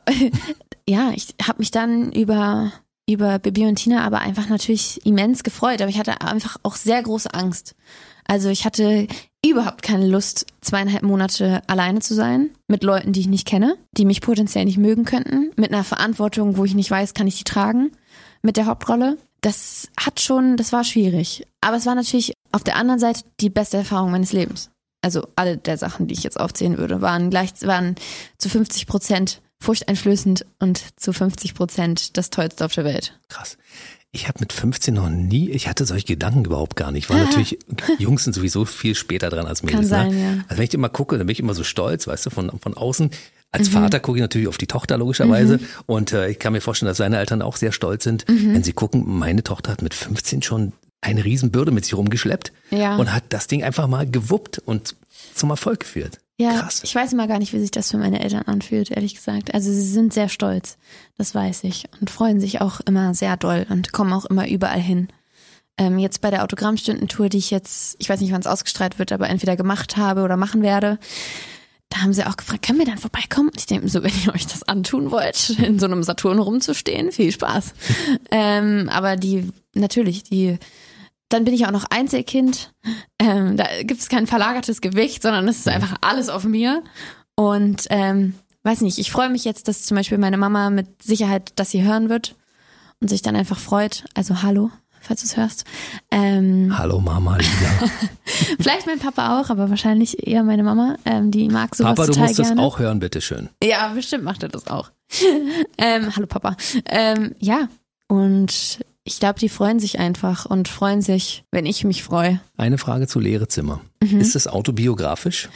C: [laughs] ja, ich habe mich dann über über Bibi und Tina aber einfach natürlich immens gefreut, aber ich hatte einfach auch sehr große Angst. Also ich hatte überhaupt keine Lust, zweieinhalb Monate alleine zu sein, mit Leuten, die ich nicht kenne, die mich potenziell nicht mögen könnten, mit einer Verantwortung, wo ich nicht weiß, kann ich die tragen, mit der Hauptrolle. Das hat schon, das war schwierig. Aber es war natürlich auf der anderen Seite die beste Erfahrung meines Lebens. Also alle der Sachen, die ich jetzt aufzählen würde, waren gleich, waren zu 50 Prozent furchteinflößend und zu 50 Prozent das Tollste auf der Welt.
B: Krass. Ich habe mit 15 noch nie, ich hatte solche Gedanken überhaupt gar nicht. War natürlich, Jungs sind sowieso viel später dran als Mädels.
C: Kann sein,
B: ne?
C: ja.
B: Also wenn ich immer gucke, dann bin ich immer so stolz, weißt du, von, von außen. Als mhm. Vater gucke ich natürlich auf die Tochter logischerweise mhm. und äh, ich kann mir vorstellen, dass seine Eltern auch sehr stolz sind, mhm. wenn sie gucken, meine Tochter hat mit 15 schon eine Riesenbürde mit sich rumgeschleppt
C: ja.
B: und hat das Ding einfach mal gewuppt und zum Erfolg geführt.
C: Ja, Krass. ich weiß immer gar nicht, wie sich das für meine Eltern anfühlt, ehrlich gesagt. Also sie sind sehr stolz, das weiß ich, und freuen sich auch immer sehr doll und kommen auch immer überall hin. Ähm, jetzt bei der Autogrammstundentour, die ich jetzt, ich weiß nicht, wann es ausgestrahlt wird, aber entweder gemacht habe oder machen werde, da haben sie auch gefragt, können wir dann vorbeikommen? Und ich denke so, wenn ihr euch das antun wollt, [laughs] in so einem Saturn rumzustehen, viel Spaß. [laughs] ähm, aber die, natürlich, die dann bin ich auch noch Einzelkind. Ähm, da gibt es kein verlagertes Gewicht, sondern es ist einfach alles auf mir. Und ähm, weiß nicht, ich freue mich jetzt, dass zum Beispiel meine Mama mit Sicherheit das hier hören wird und sich dann einfach freut. Also hallo, falls du es hörst. Ähm,
B: hallo Mama, Lila. [laughs]
C: Vielleicht mein Papa auch, aber wahrscheinlich eher meine Mama. Ähm, die mag sowas
B: Papa, du musst
C: gerne.
B: das auch hören, bitteschön.
C: Ja, bestimmt macht er das auch. [laughs] ähm, hallo Papa. Ähm, ja, und ich glaube, die freuen sich einfach und freuen sich, wenn ich mich freue.
B: Eine Frage zu Lehrezimmer. Mhm. Ist es autobiografisch?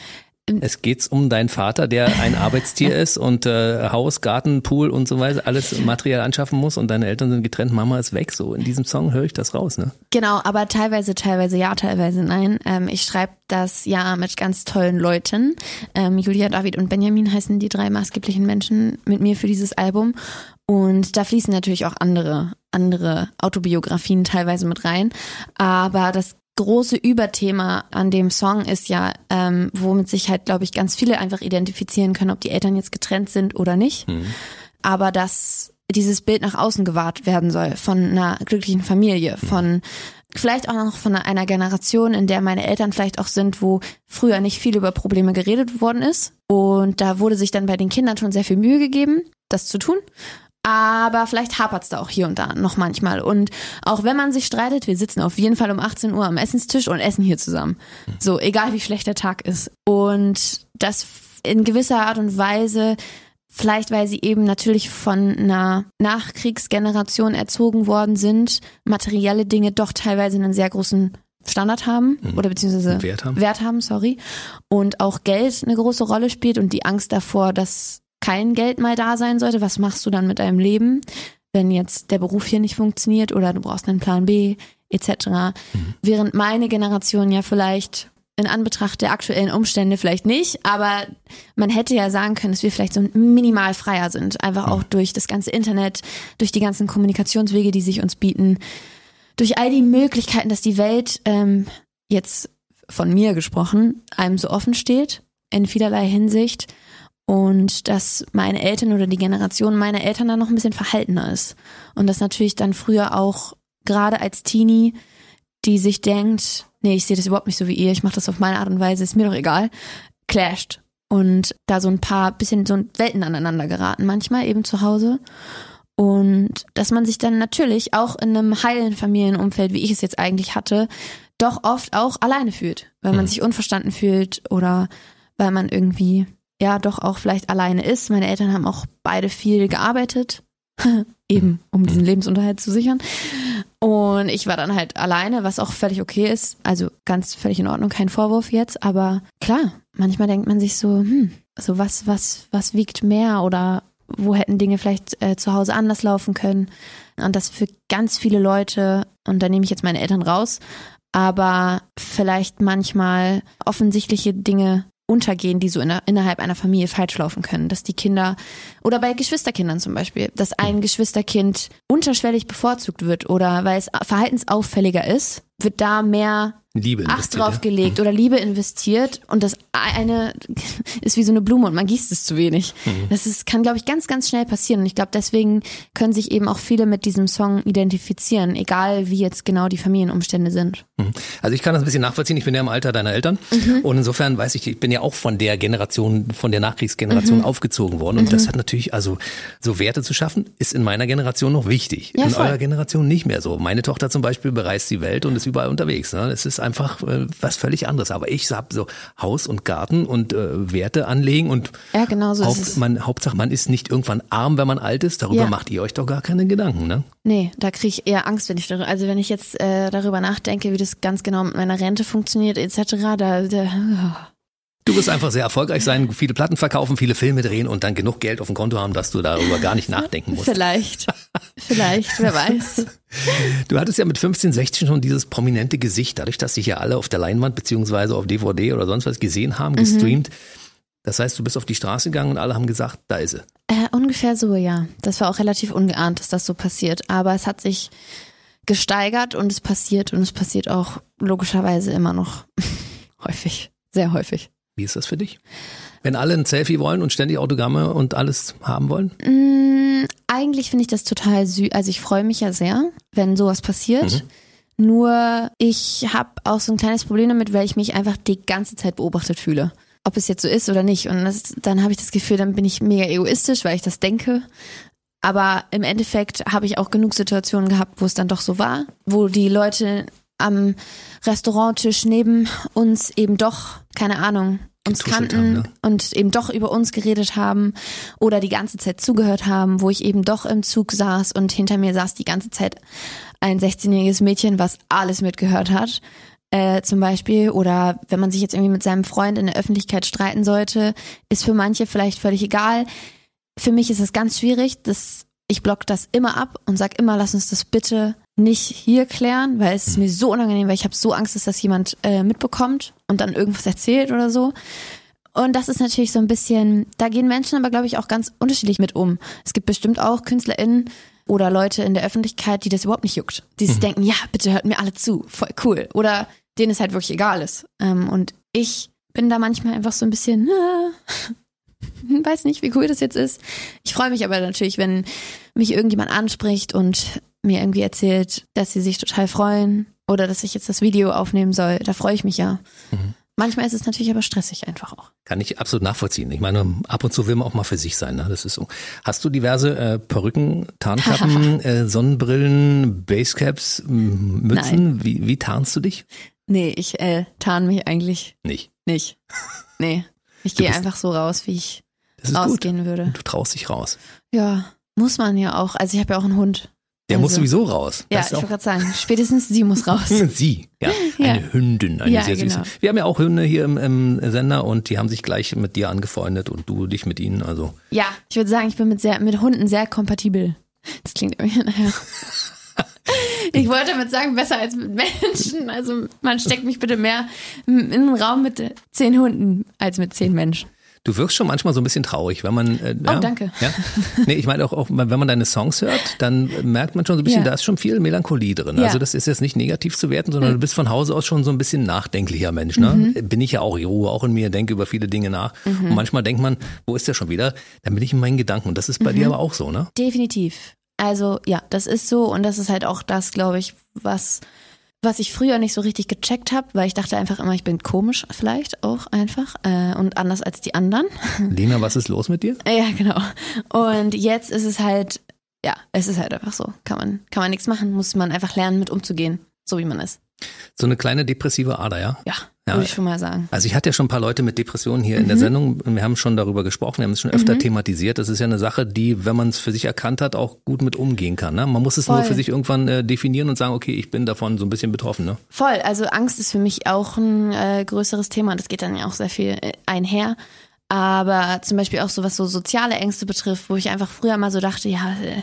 B: Es geht um deinen Vater, der ein [laughs] Arbeitstier ist und äh, Haus, Garten, Pool und so weiter alles materiell anschaffen muss und deine Eltern sind getrennt, Mama ist weg. So in diesem Song höre ich das raus, ne?
C: Genau, aber teilweise, teilweise ja, teilweise nein. Ähm, ich schreibe das ja mit ganz tollen Leuten. Ähm, Julia, David und Benjamin heißen die drei maßgeblichen Menschen mit mir für dieses Album. Und da fließen natürlich auch andere, andere Autobiografien teilweise mit rein. Aber das große Überthema an dem Song ist ja, ähm, womit sich halt, glaube ich, ganz viele einfach identifizieren können, ob die Eltern jetzt getrennt sind oder nicht. Mhm. Aber dass dieses Bild nach außen gewahrt werden soll von einer glücklichen Familie, mhm. von vielleicht auch noch von einer Generation, in der meine Eltern vielleicht auch sind, wo früher nicht viel über Probleme geredet worden ist. Und da wurde sich dann bei den Kindern schon sehr viel Mühe gegeben, das zu tun aber vielleicht hapert's da auch hier und da noch manchmal. Und auch wenn man sich streitet, wir sitzen auf jeden Fall um 18 Uhr am Essenstisch und essen hier zusammen. So, egal wie schlecht der Tag ist. Und das in gewisser Art und Weise, vielleicht weil sie eben natürlich von einer Nachkriegsgeneration erzogen worden sind, materielle Dinge doch teilweise einen sehr großen Standard haben mhm. oder beziehungsweise
B: Wert haben.
C: Wert haben, sorry. Und auch Geld eine große Rolle spielt und die Angst davor, dass kein Geld mal da sein sollte, was machst du dann mit deinem Leben, wenn jetzt der Beruf hier nicht funktioniert oder du brauchst einen Plan B etc. Mhm. Während meine Generation ja vielleicht in Anbetracht der aktuellen Umstände vielleicht nicht, aber man hätte ja sagen können, dass wir vielleicht so minimal freier sind, einfach auch mhm. durch das ganze Internet, durch die ganzen Kommunikationswege, die sich uns bieten, durch all die Möglichkeiten, dass die Welt ähm, jetzt von mir gesprochen einem so offen steht in vielerlei Hinsicht und dass meine Eltern oder die Generation meiner Eltern da noch ein bisschen verhaltener ist. Und das natürlich dann früher auch gerade als Teenie, die sich denkt, nee, ich sehe das überhaupt nicht so wie ihr, ich mache das auf meine Art und Weise, ist mir doch egal, clasht. Und da so ein paar bisschen so Welten aneinander geraten, manchmal eben zu Hause. Und dass man sich dann natürlich auch in einem heilen Familienumfeld, wie ich es jetzt eigentlich hatte, doch oft auch alleine fühlt, weil man mhm. sich unverstanden fühlt oder weil man irgendwie ja doch auch vielleicht alleine ist. Meine Eltern haben auch beide viel gearbeitet, [laughs] eben um diesen Lebensunterhalt zu sichern. Und ich war dann halt alleine, was auch völlig okay ist. Also ganz völlig in Ordnung, kein Vorwurf jetzt. Aber klar, manchmal denkt man sich so, hm, so was, was, was wiegt mehr oder wo hätten Dinge vielleicht äh, zu Hause anders laufen können. Und das für ganz viele Leute, und da nehme ich jetzt meine Eltern raus, aber vielleicht manchmal offensichtliche Dinge untergehen, die so in, innerhalb einer Familie falsch laufen können. Dass die Kinder oder bei Geschwisterkindern zum Beispiel, dass ein Geschwisterkind unterschwellig bevorzugt wird oder weil es verhaltensauffälliger ist, wird da mehr Acht drauf gelegt oder Liebe investiert und das eine [laughs] ist wie so eine Blume und man gießt es zu wenig. Mhm. Das ist, kann, glaube ich, ganz, ganz schnell passieren. Und ich glaube, deswegen können sich eben auch viele mit diesem Song identifizieren, egal wie jetzt genau die Familienumstände sind.
B: Mhm. Also ich kann das ein bisschen nachvollziehen. Ich bin ja im Alter deiner Eltern mhm. und insofern weiß ich, ich bin ja auch von der Generation, von der Nachkriegsgeneration mhm. aufgezogen worden und das mhm. hat natürlich, also so Werte zu schaffen, ist in meiner Generation noch wichtig. Ja, in voll. eurer Generation nicht mehr so. Meine Tochter zum Beispiel bereist die Welt und ist überall unterwegs. Ne? Das ist einfach äh, was völlig anderes. Aber ich habe so Haus und Garten und äh, Werte anlegen und
C: ja, genau so
B: Haupt, ist es. Man, Hauptsache, man ist nicht irgendwann arm, wenn man alt ist. Darüber ja. macht ihr euch doch gar keine Gedanken, ne?
C: Nee, da kriege ich eher Angst, wenn ich darüber, also wenn ich jetzt äh, darüber nachdenke, wie das ganz genau mit meiner Rente funktioniert etc., da, da oh.
B: Du wirst einfach sehr erfolgreich sein, viele Platten verkaufen, viele Filme drehen und dann genug Geld auf dem Konto haben, dass du darüber gar nicht nachdenken musst.
C: Vielleicht. Vielleicht, wer weiß.
B: Du hattest ja mit 15, 16 schon dieses prominente Gesicht, dadurch, dass sich ja alle auf der Leinwand beziehungsweise auf DVD oder sonst was gesehen haben, gestreamt. Mhm. Das heißt, du bist auf die Straße gegangen und alle haben gesagt, da ist sie.
C: Äh, ungefähr so, ja. Das war auch relativ ungeahnt, dass das so passiert. Aber es hat sich gesteigert und es passiert und es passiert auch logischerweise immer noch [laughs] häufig, sehr häufig.
B: Wie ist das für dich? Wenn alle ein Selfie wollen und ständig Autogramme und alles haben wollen?
C: Mm, eigentlich finde ich das total süß. Also ich freue mich ja sehr, wenn sowas passiert. Mhm. Nur ich habe auch so ein kleines Problem damit, weil ich mich einfach die ganze Zeit beobachtet fühle. Ob es jetzt so ist oder nicht. Und das, dann habe ich das Gefühl, dann bin ich mega egoistisch, weil ich das denke. Aber im Endeffekt habe ich auch genug Situationen gehabt, wo es dann doch so war, wo die Leute am Restauranttisch neben uns eben doch, keine Ahnung, uns kannten haben, ne? und eben doch über uns geredet haben oder die ganze Zeit zugehört haben, wo ich eben doch im Zug saß und hinter mir saß die ganze Zeit ein 16-jähriges Mädchen, was alles mitgehört hat. Äh, zum Beispiel, oder wenn man sich jetzt irgendwie mit seinem Freund in der Öffentlichkeit streiten sollte, ist für manche vielleicht völlig egal. Für mich ist es ganz schwierig, das, ich block das immer ab und sag immer, lass uns das bitte nicht hier klären, weil es ist mir so unangenehm, weil ich habe so Angst, dass das jemand äh, mitbekommt und dann irgendwas erzählt oder so. Und das ist natürlich so ein bisschen, da gehen Menschen aber, glaube ich, auch ganz unterschiedlich mit um. Es gibt bestimmt auch KünstlerInnen oder Leute in der Öffentlichkeit, die das überhaupt nicht juckt. Die sich mhm. denken, ja, bitte hört mir alle zu, voll cool. Oder denen es halt wirklich egal ist. Ähm, und ich bin da manchmal einfach so ein bisschen, äh, [laughs] [laughs] weiß nicht, wie cool das jetzt ist. Ich freue mich aber natürlich, wenn mich irgendjemand anspricht und mir irgendwie erzählt, dass sie sich total freuen oder dass ich jetzt das Video aufnehmen soll. Da freue ich mich ja. Mhm. Manchmal ist es natürlich aber stressig einfach auch.
B: Kann ich absolut nachvollziehen. Ich meine, ab und zu will man auch mal für sich sein. Ne? Das ist so. Hast du diverse äh, Perücken, Tarnkappen, [laughs] äh, Sonnenbrillen, Basecaps, Mützen? Wie, wie tarnst du dich?
C: Nee, ich äh, tarn mich eigentlich
B: nicht.
C: Nicht. Nee. Ich gehe einfach so raus, wie ich rausgehen
B: gut.
C: würde.
B: Du traust dich raus.
C: Ja, muss man ja auch. Also ich habe ja auch einen Hund.
B: Der also, muss sowieso raus.
C: Ja, ich wollte gerade sagen, spätestens sie muss raus. [laughs]
B: sie, ja. [laughs] Eine ja. Hündin, eine ja, sehr süße. Genau. Wir haben ja auch Hunde hier im, im, Sender und die haben sich gleich mit dir angefreundet und du dich mit ihnen. Also.
C: Ja, ich würde sagen, ich bin mit, sehr, mit Hunden sehr kompatibel. Das klingt irgendwie, naja. [laughs] Ich wollte damit sagen, besser als mit Menschen. Also man steckt mich bitte mehr in einen Raum mit zehn Hunden als mit zehn Menschen.
B: Du wirkst schon manchmal so ein bisschen traurig, wenn man. Äh,
C: oh, ja, danke.
B: Ja? Nee, ich meine auch, auch, wenn man deine Songs hört, dann merkt man schon so ein bisschen, ja. da ist schon viel Melancholie drin. Ja. Also das ist jetzt nicht negativ zu werten, sondern mhm. du bist von Hause aus schon so ein bisschen nachdenklicher Mensch. Ne? Mhm. Bin ich ja auch, ich ruhe auch in mir, denke über viele Dinge nach. Mhm. Und manchmal denkt man, wo ist der schon wieder? Dann bin ich in meinen Gedanken. Und das ist bei dir mhm. aber auch so, ne?
C: Definitiv. Also ja, das ist so und das ist halt auch das, glaube ich, was was ich früher nicht so richtig gecheckt habe, weil ich dachte einfach immer, ich bin komisch vielleicht auch einfach äh, und anders als die anderen. [laughs]
B: Lena, was ist los mit dir?
C: Ja, genau. Und jetzt ist es halt, ja, es ist halt einfach so. Kann man, kann man nichts machen, muss man einfach lernen, mit umzugehen, so wie man ist.
B: So eine kleine depressive Ader, ja?
C: Ja, ja, würde ich schon mal sagen.
B: Also ich hatte ja schon ein paar Leute mit Depressionen hier mhm. in der mhm. Sendung. Wir haben schon darüber gesprochen, wir haben es schon öfter mhm. thematisiert. Das ist ja eine Sache, die, wenn man es für sich erkannt hat, auch gut mit umgehen kann. Ne? Man muss es Voll. nur für sich irgendwann äh, definieren und sagen, okay, ich bin davon so ein bisschen betroffen. Ne?
C: Voll, also Angst ist für mich auch ein äh, größeres Thema. Das geht dann ja auch sehr viel äh, einher. Aber zum Beispiel auch so, was so soziale Ängste betrifft, wo ich einfach früher mal so dachte, ja, äh,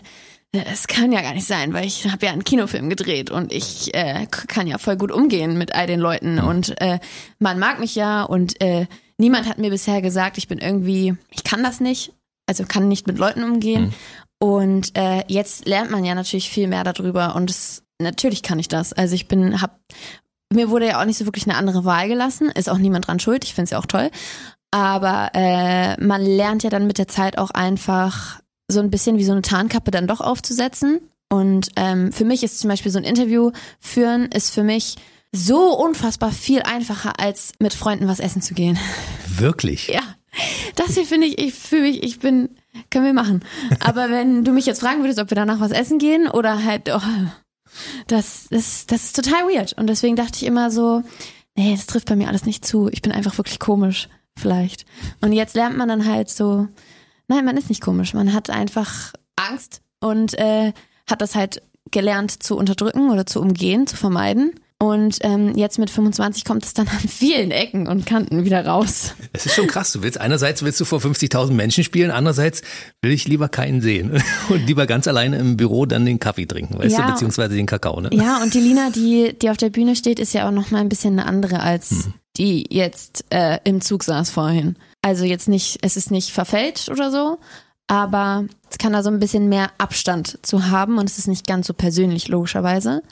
C: es kann ja gar nicht sein, weil ich habe ja einen Kinofilm gedreht und ich äh, kann ja voll gut umgehen mit all den Leuten und äh, man mag mich ja und äh, niemand hat mir bisher gesagt, ich bin irgendwie, ich kann das nicht, also kann nicht mit Leuten umgehen. Mhm. Und äh, jetzt lernt man ja natürlich viel mehr darüber und es, natürlich kann ich das. Also ich bin, hab, mir wurde ja auch nicht so wirklich eine andere Wahl gelassen, ist auch niemand dran schuld, ich finde es ja auch toll. Aber äh, man lernt ja dann mit der Zeit auch einfach so ein bisschen wie so eine Tarnkappe dann doch aufzusetzen. Und ähm, für mich ist zum Beispiel so ein Interview führen, ist für mich so unfassbar viel einfacher, als mit Freunden was essen zu gehen.
B: Wirklich?
C: Ja. Das hier finde ich, ich fühle mich, ich bin, können wir machen. Aber wenn du mich jetzt fragen würdest, ob wir danach was essen gehen oder halt, oh, das, das, das ist total weird. Und deswegen dachte ich immer so, nee, das trifft bei mir alles nicht zu. Ich bin einfach wirklich komisch, vielleicht. Und jetzt lernt man dann halt so, nein, man ist nicht komisch. Man hat einfach Angst und äh, hat das halt gelernt zu unterdrücken oder zu umgehen, zu vermeiden. Und ähm, jetzt mit 25 kommt es dann an vielen Ecken und Kanten wieder raus.
B: Es ist schon krass. Du willst einerseits willst du vor 50.000 Menschen spielen, andererseits will ich lieber keinen sehen [laughs] und lieber ganz alleine im Büro dann den Kaffee trinken, weißt ja, du, beziehungsweise den Kakao. Ne?
C: Ja, und die Lina, die die auf der Bühne steht, ist ja auch noch mal ein bisschen eine andere als hm. die jetzt äh, im Zug saß vorhin. Also jetzt nicht, es ist nicht verfälscht oder so, aber es kann da so ein bisschen mehr Abstand zu haben und es ist nicht ganz so persönlich, logischerweise.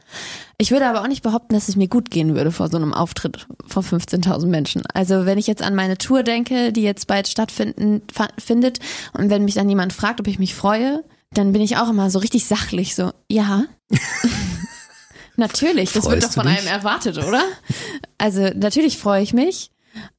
C: Ich würde aber auch nicht behaupten, dass es mir gut gehen würde vor so einem Auftritt vor 15.000 Menschen. Also wenn ich jetzt an meine Tour denke, die jetzt bald stattfinden findet und wenn mich dann jemand fragt, ob ich mich freue, dann bin ich auch immer so richtig sachlich, so, ja. [laughs] natürlich, das Freust wird doch von einem erwartet, oder? Also natürlich freue ich mich,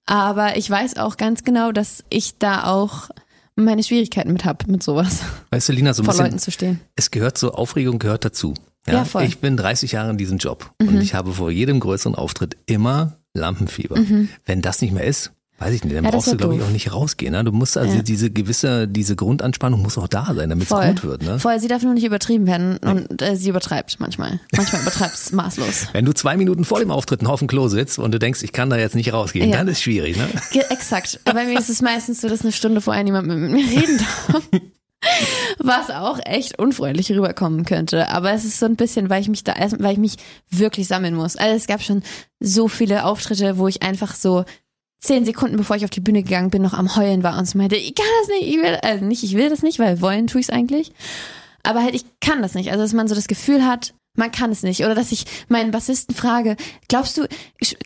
C: aber ich weiß auch ganz genau, dass ich da auch meine Schwierigkeiten mit habe, mit sowas.
B: Weißt du, Lina, so ein
C: vor
B: bisschen,
C: Leuten zu stehen.
B: Es gehört so, Aufregung gehört dazu. Ja,
C: ja voll.
B: Ich bin 30 Jahre in diesem Job mhm. und ich habe vor jedem größeren Auftritt immer Lampenfieber. Mhm. Wenn das nicht mehr ist, weiß ich nicht, dann ja, brauchst du, glaube ich, auch nicht rausgehen. Ne? Du musst also ja. diese gewisse, diese Grundanspannung muss auch da sein, damit es gut wird. Ne?
C: Voll, sie darf nur nicht übertrieben werden und äh, sie übertreibt manchmal. Manchmal übertreibt es [laughs] maßlos.
B: Wenn du zwei Minuten vor dem Auftritt einen Haufen Klo sitzt und du denkst, ich kann da jetzt nicht rausgehen, ja. dann ist es schwierig. Ne?
C: Exakt. Bei mir ist es meistens so, dass eine Stunde vorher niemand mit mir reden darf. [laughs] Was auch echt unfreundlich rüberkommen könnte. Aber es ist so ein bisschen, weil ich mich da, weil ich mich wirklich sammeln muss. Also es gab schon so viele Auftritte, wo ich einfach so zehn Sekunden bevor ich auf die Bühne gegangen bin, noch am Heulen war und so meinte, ich kann das nicht, ich will, also nicht, ich will das nicht, weil wollen tue ich es eigentlich. Aber halt, ich kann das nicht. Also, dass man so das Gefühl hat, man kann es nicht. Oder dass ich meinen Bassisten frage, glaubst du,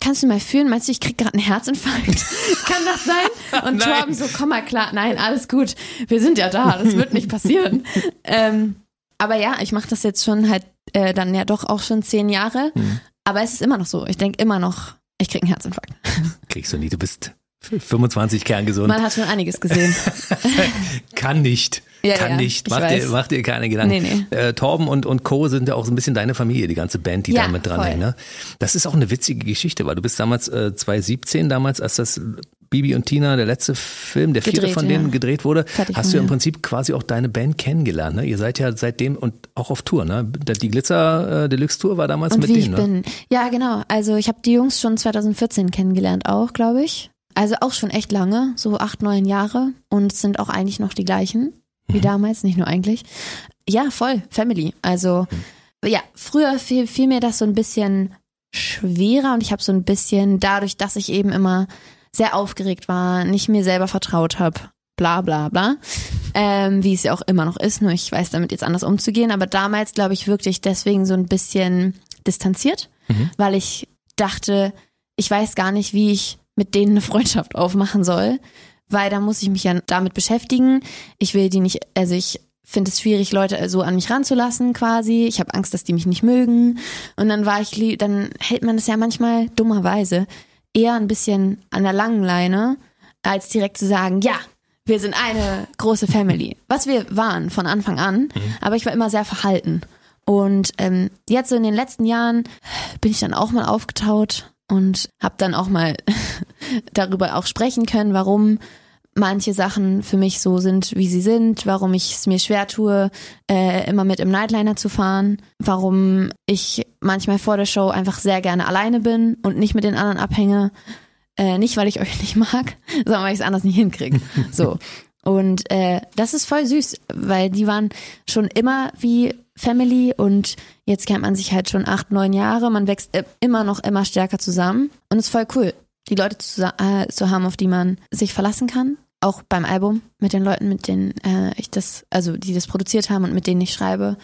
C: kannst du mal fühlen, meinst du, ich krieg gerade einen Herzinfarkt? [laughs] kann das sein? [laughs] Und Torben so, komm mal klar, nein, alles gut, wir sind ja da, das wird nicht passieren. [laughs] ähm, aber ja, ich mache das jetzt schon halt äh, dann ja doch auch schon zehn Jahre. Mhm. Aber es ist immer noch so. Ich denke immer noch, ich krieg einen Herzinfarkt. [laughs]
B: Kriegst du nie, du bist 25 kerngesund.
C: Man hat schon einiges gesehen. [laughs]
B: Kann nicht. Ja, Kann ja, nicht. Mach dir, mach dir keine Gedanken. Nee, nee. Äh, Torben und, und Co. sind ja auch so ein bisschen deine Familie, die ganze Band, die ja, da mit dran hängt. Ne? Das ist auch eine witzige Geschichte, weil du bist damals äh, 2017, damals, als das Bibi und Tina, der letzte Film, der vierte gedreht, von denen ja. gedreht wurde, Fertig hast du ja im Prinzip quasi auch deine Band kennengelernt. Ne? Ihr seid ja seitdem und auch auf Tour. Ne? Die Glitzer äh, Deluxe Tour war damals
C: und
B: mit
C: wie
B: denen.
C: Ich bin. Ja, genau. Also ich habe die Jungs schon 2014 kennengelernt auch, glaube ich. Also auch schon echt lange, so acht, neun Jahre und sind auch eigentlich noch die gleichen wie mhm. damals, nicht nur eigentlich. Ja, voll, Family. Also mhm. ja, früher fiel, fiel mir das so ein bisschen schwerer und ich habe so ein bisschen dadurch, dass ich eben immer sehr aufgeregt war, nicht mir selber vertraut habe, bla bla bla, ähm, wie es ja auch immer noch ist, nur ich weiß damit jetzt anders umzugehen, aber damals glaube ich wirklich deswegen so ein bisschen distanziert, mhm. weil ich dachte, ich weiß gar nicht, wie ich mit denen eine Freundschaft aufmachen soll, weil da muss ich mich ja damit beschäftigen. Ich will die nicht, also ich finde es schwierig, Leute so an mich ranzulassen quasi. Ich habe Angst, dass die mich nicht mögen. Und dann war ich, dann hält man es ja manchmal dummerweise eher ein bisschen an der langen Leine, als direkt zu sagen, ja, wir sind eine große Family. Was wir waren von Anfang an, mhm. aber ich war immer sehr verhalten. Und ähm, jetzt so in den letzten Jahren bin ich dann auch mal aufgetaut und habe dann auch mal [laughs] darüber auch sprechen können, warum manche Sachen für mich so sind, wie sie sind, warum ich es mir schwer tue, äh, immer mit im Nightliner zu fahren, warum ich manchmal vor der Show einfach sehr gerne alleine bin und nicht mit den anderen abhänge. Äh, nicht, weil ich [laughs] euch nicht mag, sondern weil ich es anders nicht hinkriege. [laughs] So. Und äh, das ist voll süß, weil die waren schon immer wie Family und jetzt kennt man sich halt schon acht, neun Jahre. Man wächst äh, immer noch immer stärker zusammen und es ist voll cool, die Leute zu, äh, zu haben, auf die man sich verlassen kann. Auch beim Album mit den Leuten, mit denen äh, ich das, also die das produziert haben und mit denen ich schreibe,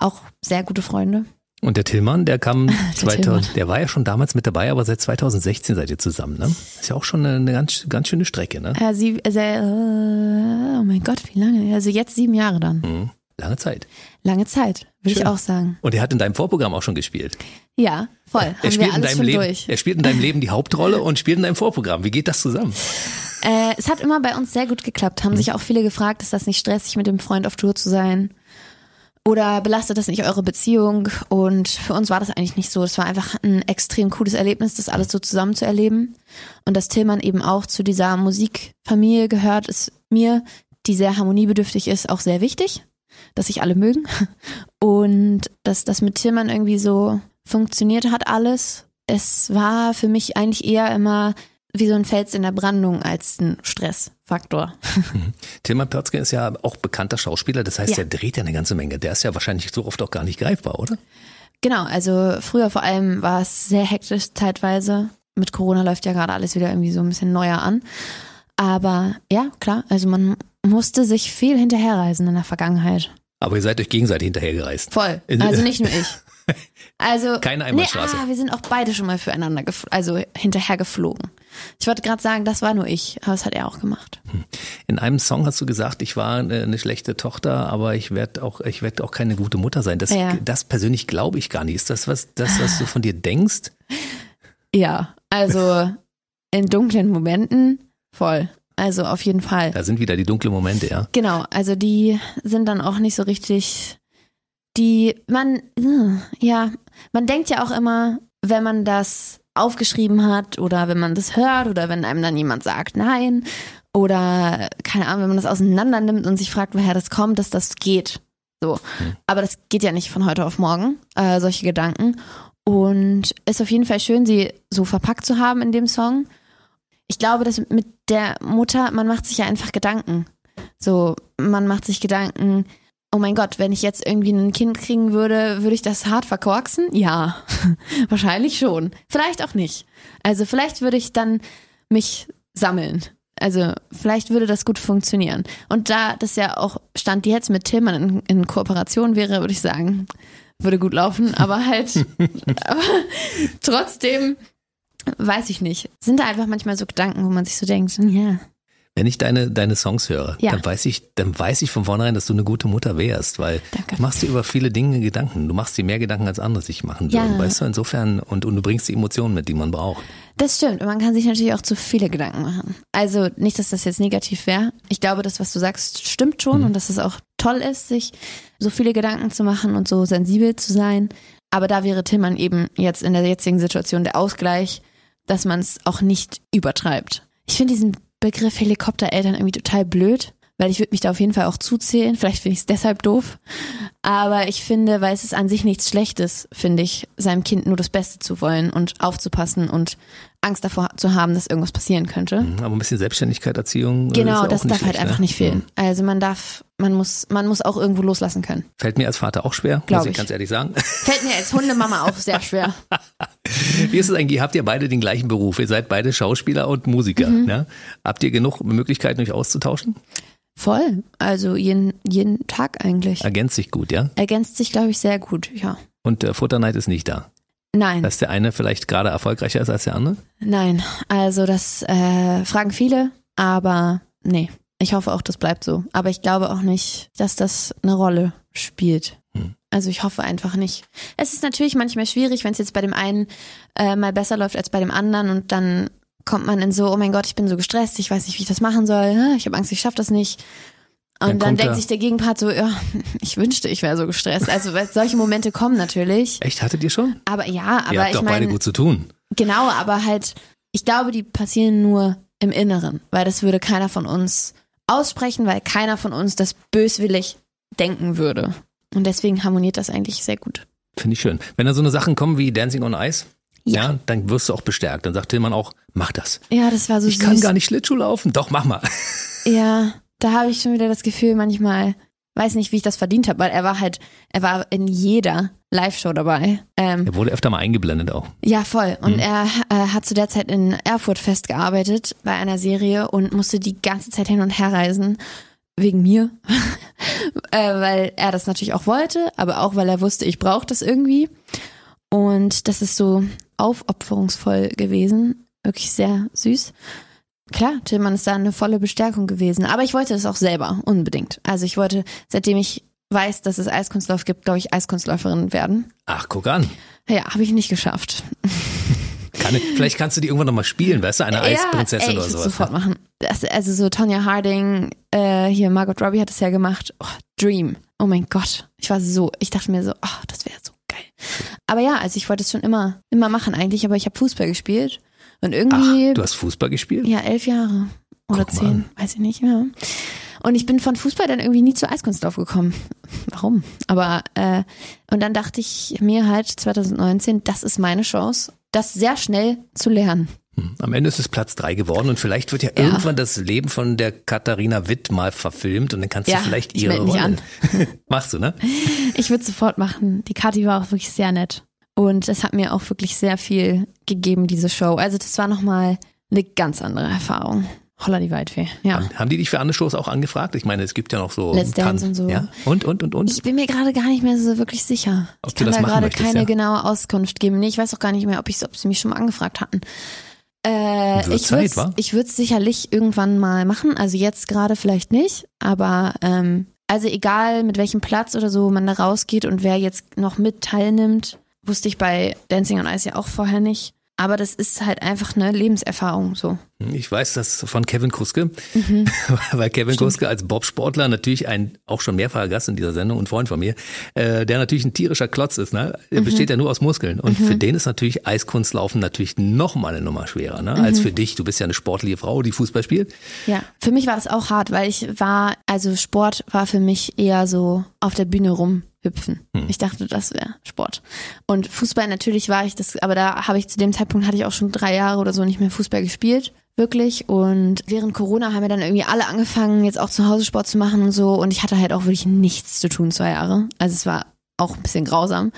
C: auch sehr gute Freunde.
B: Und der Tillmann, der kam [laughs]
C: Der
B: 2000,
C: Tillmann.
B: der war ja schon damals mit dabei, aber seit 2016 seid ihr zusammen, ne? Ist ja auch schon eine, eine ganz, ganz schöne Strecke, ne?
C: Äh, sie, sehr, äh, oh mein Gott, wie lange? Also jetzt sieben Jahre dann.
B: Mhm. Lange Zeit.
C: Lange Zeit, würde ich auch sagen.
B: Und er hat in deinem Vorprogramm auch schon gespielt.
C: Ja, voll.
B: Er spielt, in Leben, er spielt in deinem Leben die Hauptrolle und spielt in deinem Vorprogramm. Wie geht das zusammen?
C: Äh, es hat immer bei uns sehr gut geklappt. Haben sich auch viele gefragt, ist das nicht stressig, mit dem Freund auf Tour zu sein? Oder belastet das nicht eure Beziehung? Und für uns war das eigentlich nicht so. Es war einfach ein extrem cooles Erlebnis, das alles so zusammen zu erleben. Und dass Tillmann eben auch zu dieser Musikfamilie gehört, ist mir, die sehr harmoniebedürftig ist, auch sehr wichtig. Dass sich alle mögen. Und dass das mit Tillmann irgendwie so funktioniert hat alles. Es war für mich eigentlich eher immer wie so ein Fels in der Brandung als ein Stressfaktor.
B: Tilman Pörzke ist ja auch bekannter Schauspieler, das heißt,
C: Ja.
B: der dreht ja eine ganze Menge. Der ist ja wahrscheinlich so oft auch gar nicht greifbar, oder?
C: Genau, also früher vor allem war es sehr hektisch zeitweise. Mit Corona läuft ja gerade alles wieder irgendwie so ein bisschen neuer an. Aber ja, klar, also man musste sich viel hinterherreisen in der Vergangenheit.
B: Aber ihr seid euch gegenseitig hinterhergereist.
C: Voll. Also nicht nur ich. [laughs] Also
B: Keine
C: nee,
B: Einbahnstraße.
C: ah, wir sind auch beide schon mal füreinander, also hinterher geflogen. Ich wollte gerade sagen, das war nur ich, aber das hat er auch gemacht.
B: In einem Song hast du gesagt, ich war eine, eine schlechte Tochter, aber ich werde auch, ich werde auch keine gute Mutter sein. Das,
C: Ja.
B: das persönlich glaube ich gar nicht. Ist das was, das, was du von dir denkst? [laughs]
C: Ja, also in dunklen Momenten voll. Also auf jeden Fall.
B: Da sind wieder die dunklen Momente, ja.
C: Genau, also die sind dann auch nicht so richtig. Die, man, äh, ja, man denkt ja auch immer, wenn man das aufgeschrieben hat oder wenn man das hört oder wenn einem dann jemand sagt, nein, oder keine Ahnung, wenn man das auseinander nimmt und sich fragt, woher das kommt, dass das geht. So. Aber das geht ja nicht von heute auf morgen, äh, solche Gedanken. Und ist auf jeden Fall schön, sie so verpackt zu haben in dem Song. Ich glaube, dass mit der Mutter, man macht sich ja einfach Gedanken. So, man macht sich Gedanken, oh mein Gott, wenn ich jetzt irgendwie ein Kind kriegen würde, würde ich das hart verkorksen? Ja, [laughs] wahrscheinlich schon. Vielleicht auch nicht. Also vielleicht würde ich dann mich sammeln. Also vielleicht würde das gut funktionieren. Und da das ja auch Stand jetzt mit Tillmann in, in Kooperation wäre, würde ich sagen, würde gut laufen. Aber halt, [laughs] aber trotzdem weiß ich nicht. Sind da einfach manchmal so Gedanken, wo man sich so denkt, ja,
B: Wenn ich deine, deine Songs höre,
C: Ja.
B: dann weiß ich, dann weiß ich von vornherein, dass du eine gute Mutter wärst, weil
C: Danke.
B: du machst dir über viele Dinge Gedanken. Du machst dir mehr Gedanken, als andere sich machen
C: Ja.
B: würden. Weißt du, insofern, und, und du bringst die Emotionen mit, die man braucht.
C: Das stimmt. Und man kann sich natürlich auch zu viele Gedanken machen. Also nicht, dass das jetzt negativ wäre. Ich glaube, das, was du sagst, stimmt schon und dass es auch toll ist, sich so viele Gedanken zu machen und so sensibel zu sein. Aber da wäre Tillmann eben jetzt in der jetzigen Situation der Ausgleich, dass man es auch nicht übertreibt. Ich finde diesen Begriff Helikoptereltern irgendwie total blöd, weil ich würde mich da auf jeden Fall auch zuzählen. Vielleicht finde ich es deshalb doof. Aber ich finde, weil es ist an sich nichts Schlechtes, finde ich, seinem Kind nur das Beste zu wollen und aufzupassen und Angst davor zu haben, dass irgendwas passieren könnte.
B: Mhm, Aber ein bisschen Selbstständigkeit, Erziehung. äh, ist ja
C: Genau,
B: auch
C: das darf halt
B: schlecht,
C: einfach
B: ne?
C: nicht fehlen. Also man darf, man muss, man muss auch irgendwo loslassen können.
B: Fällt mir als Vater auch schwer,
C: Glaub
B: muss ich,
C: ich.
B: ganz ehrlich sagen. [laughs]
C: Fällt mir als Hundemama auch sehr schwer. [laughs]
B: Wie ist es eigentlich? Habt ihr beide den gleichen Beruf? Ihr seid beide Schauspieler und Musiker.
C: Mhm.
B: Ne? Habt ihr genug Möglichkeiten, euch auszutauschen?
C: Voll. Also jeden, jeden Tag eigentlich.
B: Ergänzt sich gut, ja?
C: Ergänzt sich, glaube ich, sehr gut, ja.
B: Und äh, Futterneid ist nicht da.
C: Nein,
B: Dass der eine vielleicht gerade erfolgreicher ist als der andere?
C: nein. Also das äh, fragen viele, aber nee. Ich hoffe auch, das bleibt so. Aber ich glaube auch nicht, dass das eine Rolle spielt.
B: Hm.
C: Also ich hoffe einfach nicht. Es ist natürlich manchmal schwierig, wenn es jetzt bei dem einen äh, mal besser läuft als bei dem anderen und dann kommt man in so, oh mein Gott, ich bin so gestresst, ich weiß nicht, wie ich das machen soll, ich habe Angst, ich schaffe das nicht. Und
B: Dann
C: dann, denkt
B: da-
C: sich der Gegenpart so, ja, [laughs] ich wünschte, ich wäre so gestresst. Also solche Momente kommen natürlich.
B: Echt, hattet ihr schon?
C: Aber ja,
B: ihr
C: aber
B: habt
C: ich
B: doch beide gut zu tun.
C: genau, aber halt, ich glaube, die passieren nur im Inneren, weil das würde keiner von uns aussprechen, weil keiner von uns das böswillig denken würde. Und deswegen harmoniert das eigentlich sehr gut.
B: Finde ich schön. Wenn da so eine Sachen kommen wie Dancing on Ice, ja.
C: Ja.
B: dann wirst du auch bestärkt. Dann sagt Tillmann auch, mach das.
C: Ja, das war so
B: Ich
C: süß.
B: kann gar nicht Schlittschuh laufen. Doch, mach mal.
C: Ja, da habe ich schon wieder das Gefühl, manchmal weiß nicht, wie ich das verdient habe, weil er war halt, er war in jeder Live-Show dabei. Ähm,
B: Er wurde öfter mal eingeblendet auch.
C: ja, voll. Und er äh, hat zu der Zeit in Erfurt festgearbeitet bei einer Serie und musste die ganze Zeit hin und her reisen. Wegen mir. [laughs] äh, weil er das natürlich auch wollte, aber auch weil er wusste, ich brauche das irgendwie. Und das ist so aufopferungsvoll gewesen. Wirklich sehr süß. Klar, Tillmann ist da eine volle Bestärkung gewesen. Aber ich wollte das auch selber, unbedingt. Also ich wollte, seitdem ich weiß, dass es Eiskunstlauf gibt, glaube ich, Eiskunstläuferin werden.
B: Ach, guck an.
C: Ja, habe ich nicht geschafft. [laughs]
B: Kann, vielleicht kannst du die irgendwann noch mal spielen, weißt du? Eine Eisprinzessin
C: ja, ey,
B: oder
C: ich
B: sowas.
C: sofort machen. Das, also so Tonya Harding, äh, hier Margot Robbie hat es ja gemacht. Oh, Dream. Oh mein Gott. Ich war so, ich dachte mir so, oh, das wäre so geil. Aber ja, also ich wollte es schon immer, immer machen eigentlich, aber ich habe Fußball gespielt. Und irgendwie,
B: Ach, du hast Fußball gespielt?
C: ja, elf Jahre oder
B: Guck
C: zehn, weiß ich nicht, ja. Und ich bin von Fußball dann irgendwie nie zu Eiskunstlauf gekommen. Warum? Aber, äh, und dann dachte ich mir halt 2019, das ist meine Chance, das sehr schnell zu lernen.
B: Hm. Am Ende ist es Platz drei geworden und vielleicht wird ja,
C: Ja.
B: irgendwann das Leben von der Katharina Witt mal verfilmt und dann kannst
C: Ja,
B: du vielleicht
C: ich
B: ihre
C: mich
B: Rolle.
C: an. [laughs]
B: Machst du, ne?
C: Ich würde sofort machen. Die Kathi war auch wirklich sehr nett. Und es hat mir auch wirklich sehr viel gegeben, diese Show. Also das war nochmal eine ganz andere Erfahrung. Holla die Waldfee. Ja.
B: Haben- Haben die dich für andere Shows auch angefragt? Ich meine, es gibt ja noch so
C: Let's Dance und so.
B: Ja? Und, und, und, und?
C: Ich bin mir gerade gar nicht mehr so wirklich sicher.
B: Ob
C: ich kann da gerade
B: möchtest,
C: keine
B: ja.
C: genaue Auskunft geben. Nee, ich weiß auch gar nicht mehr, ob, ich, ob sie mich schon mal angefragt hatten. Äh, ich würde es sicherlich irgendwann mal machen. Also jetzt gerade vielleicht nicht, aber ähm, also egal mit welchem Platz oder so man da rausgeht und wer jetzt noch mit teilnimmt, wusste ich bei Dancing on Ice ja auch vorher nicht. Aber das ist halt einfach eine Lebenserfahrung so.
B: Ich weiß das von Kevin Kuske,
C: Mhm. [laughs]
B: weil Kevin Kuske als Bobsportler natürlich ein auch schon mehrfacher Gast in dieser Sendung und Freund von mir, äh, der natürlich ein tierischer Klotz ist. Ne?
C: Mhm.
B: Er besteht ja nur aus Muskeln und für den ist natürlich Eiskunstlaufen natürlich noch mal eine Nummer schwerer ne?
C: Mhm.
B: als für dich. Du bist ja eine sportliche Frau, die Fußball spielt.
C: Ja, für mich war das auch hart, weil ich war, also Sport war für mich eher so auf der Bühne rumhüpfen. Ich dachte, das wäre Sport. Und Fußball natürlich war ich das, aber da habe ich zu dem Zeitpunkt hatte ich auch schon drei Jahre oder so nicht mehr Fußball gespielt. Wirklich. Und während Corona haben wir dann irgendwie alle angefangen, jetzt auch zu Hause Sport zu machen und so. Und ich hatte halt auch wirklich nichts zu tun, zwei Jahre. Also es war auch ein bisschen grausam.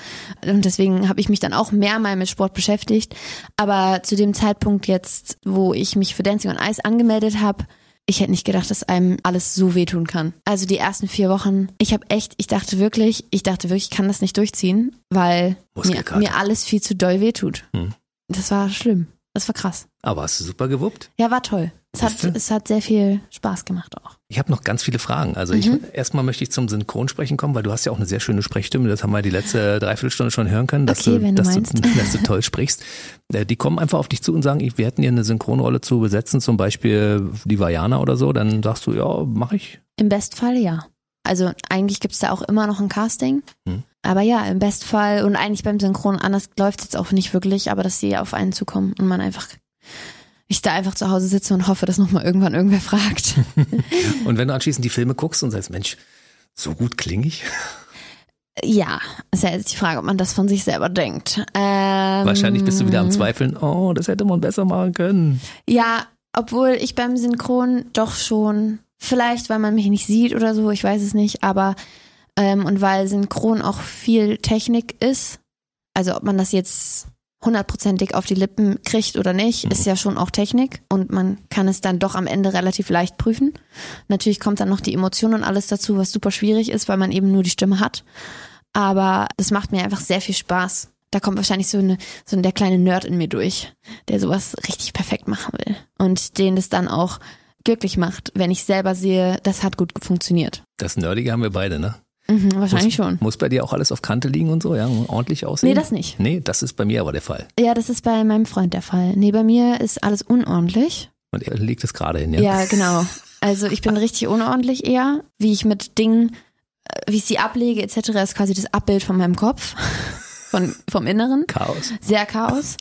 C: Und deswegen habe ich mich dann auch mehr mal mit Sport beschäftigt. Aber zu dem Zeitpunkt jetzt, wo ich mich für Dancing on Ice angemeldet habe, ich hätte nicht gedacht, dass einem alles so wehtun kann. Also die ersten vier Wochen, ich habe echt, ich dachte wirklich, ich dachte wirklich, ich kann das nicht durchziehen, weil mir, mir alles viel zu doll wehtut.
B: Hm.
C: Das war schlimm. Das war krass.
B: Aber hast du super gewuppt.
C: Ja, war toll. Es hat, es hat sehr viel Spaß gemacht auch.
B: Ich habe noch ganz viele Fragen. Also ich erstmal möchte ich zum Synchronsprechen kommen, weil du hast ja auch eine sehr schöne Sprechstimme. Das haben wir die letzte Dreiviertelstunde schon hören können, dass,
C: Okay,
B: du, dass, du, dass du toll sprichst. Äh, Die kommen einfach auf dich zu und sagen, wir hätten hier eine Synchronrolle zu besetzen, zum Beispiel die Vajana oder so. Dann sagst du, ja, mache ich.
C: Im Bestfall ja. Also eigentlich gibt's da auch immer noch ein Casting.
B: Hm.
C: Aber ja, im Bestfall und eigentlich beim Synchron anders läuft jetzt auch nicht wirklich, aber dass sie auf einen zukommen und man einfach, ich da einfach zu Hause sitze und hoffe, dass nochmal irgendwann irgendwer fragt. [laughs]
B: Und wenn du anschließend die Filme guckst und sagst, Mensch, so gut klinge ich.
C: ja, ist ja jetzt die Frage, ob man das von sich selber denkt. Ähm,
B: Wahrscheinlich bist du wieder am Zweifeln, oh, das hätte man besser machen können.
C: Ja, obwohl ich beim Synchron doch schon, vielleicht weil man mich nicht sieht oder so, ich weiß es nicht, aber ähm, und weil Synchron auch viel Technik ist, also ob man das jetzt hundertprozentig auf die Lippen kriegt oder nicht, ist ja schon auch Technik und man kann es dann doch am Ende relativ leicht prüfen. Natürlich kommt dann noch die Emotion und alles dazu, was super schwierig ist, weil man eben nur die Stimme hat. Aber das macht mir einfach sehr viel Spaß. Da kommt wahrscheinlich so, eine, so der kleine Nerd in mir durch, der sowas richtig perfekt machen will. Und den das dann auch glücklich macht, wenn ich selber sehe, das hat gut funktioniert.
B: Das Nerdige haben wir beide, ne?
C: Mhm, wahrscheinlich
B: muss,
C: schon.
B: Muss bei dir auch alles auf Kante liegen und so, ja? Ordentlich aussehen?
C: Nee, das nicht.
B: Nee, das ist bei mir aber der Fall.
C: Ja, das ist bei meinem Freund der Fall. Nee, bei mir ist alles unordentlich.
B: Und er legt es gerade hin, ja?
C: Ja, genau. Also ich bin richtig unordentlich eher, wie ich mit Dingen, äh, wie ich sie ablege etc. ist quasi das Abbild von meinem Kopf, [laughs] von, vom Inneren.
B: Chaos.
C: Sehr Chaos.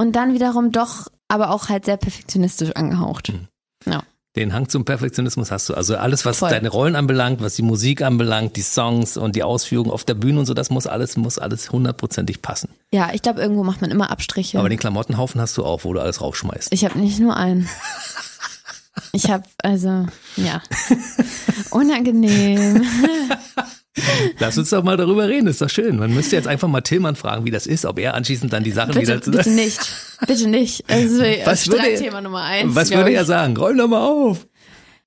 C: Und dann wiederum doch, aber auch halt sehr perfektionistisch angehaucht.
B: Mhm.
C: Ja.
B: Den Hang zum Perfektionismus hast du. Also alles, was
C: Voll.
B: deine Rollen anbelangt, was die Musik anbelangt, die Songs und die Ausführung auf der Bühne und so, das muss alles, muss alles hundertprozentig passen.
C: Ja, ich glaube, irgendwo macht man immer Abstriche.
B: Aber den Klamottenhaufen hast du auch, wo du alles rausschmeißt.
C: ich habe nicht nur einen. [laughs] Ich habe also, ja, unangenehm.
B: Lass uns doch mal darüber reden, ist doch schön. Man müsste jetzt einfach mal Tillmann fragen, wie das ist, ob er anschließend dann die Sachen
C: Bitte,
B: wieder zu
C: bitte [laughs] nicht, bitte nicht. Also,
B: Was würde er-
C: Streitthema Nummer eins.
B: Was würde
C: ich.
B: er sagen? Räum doch mal auf.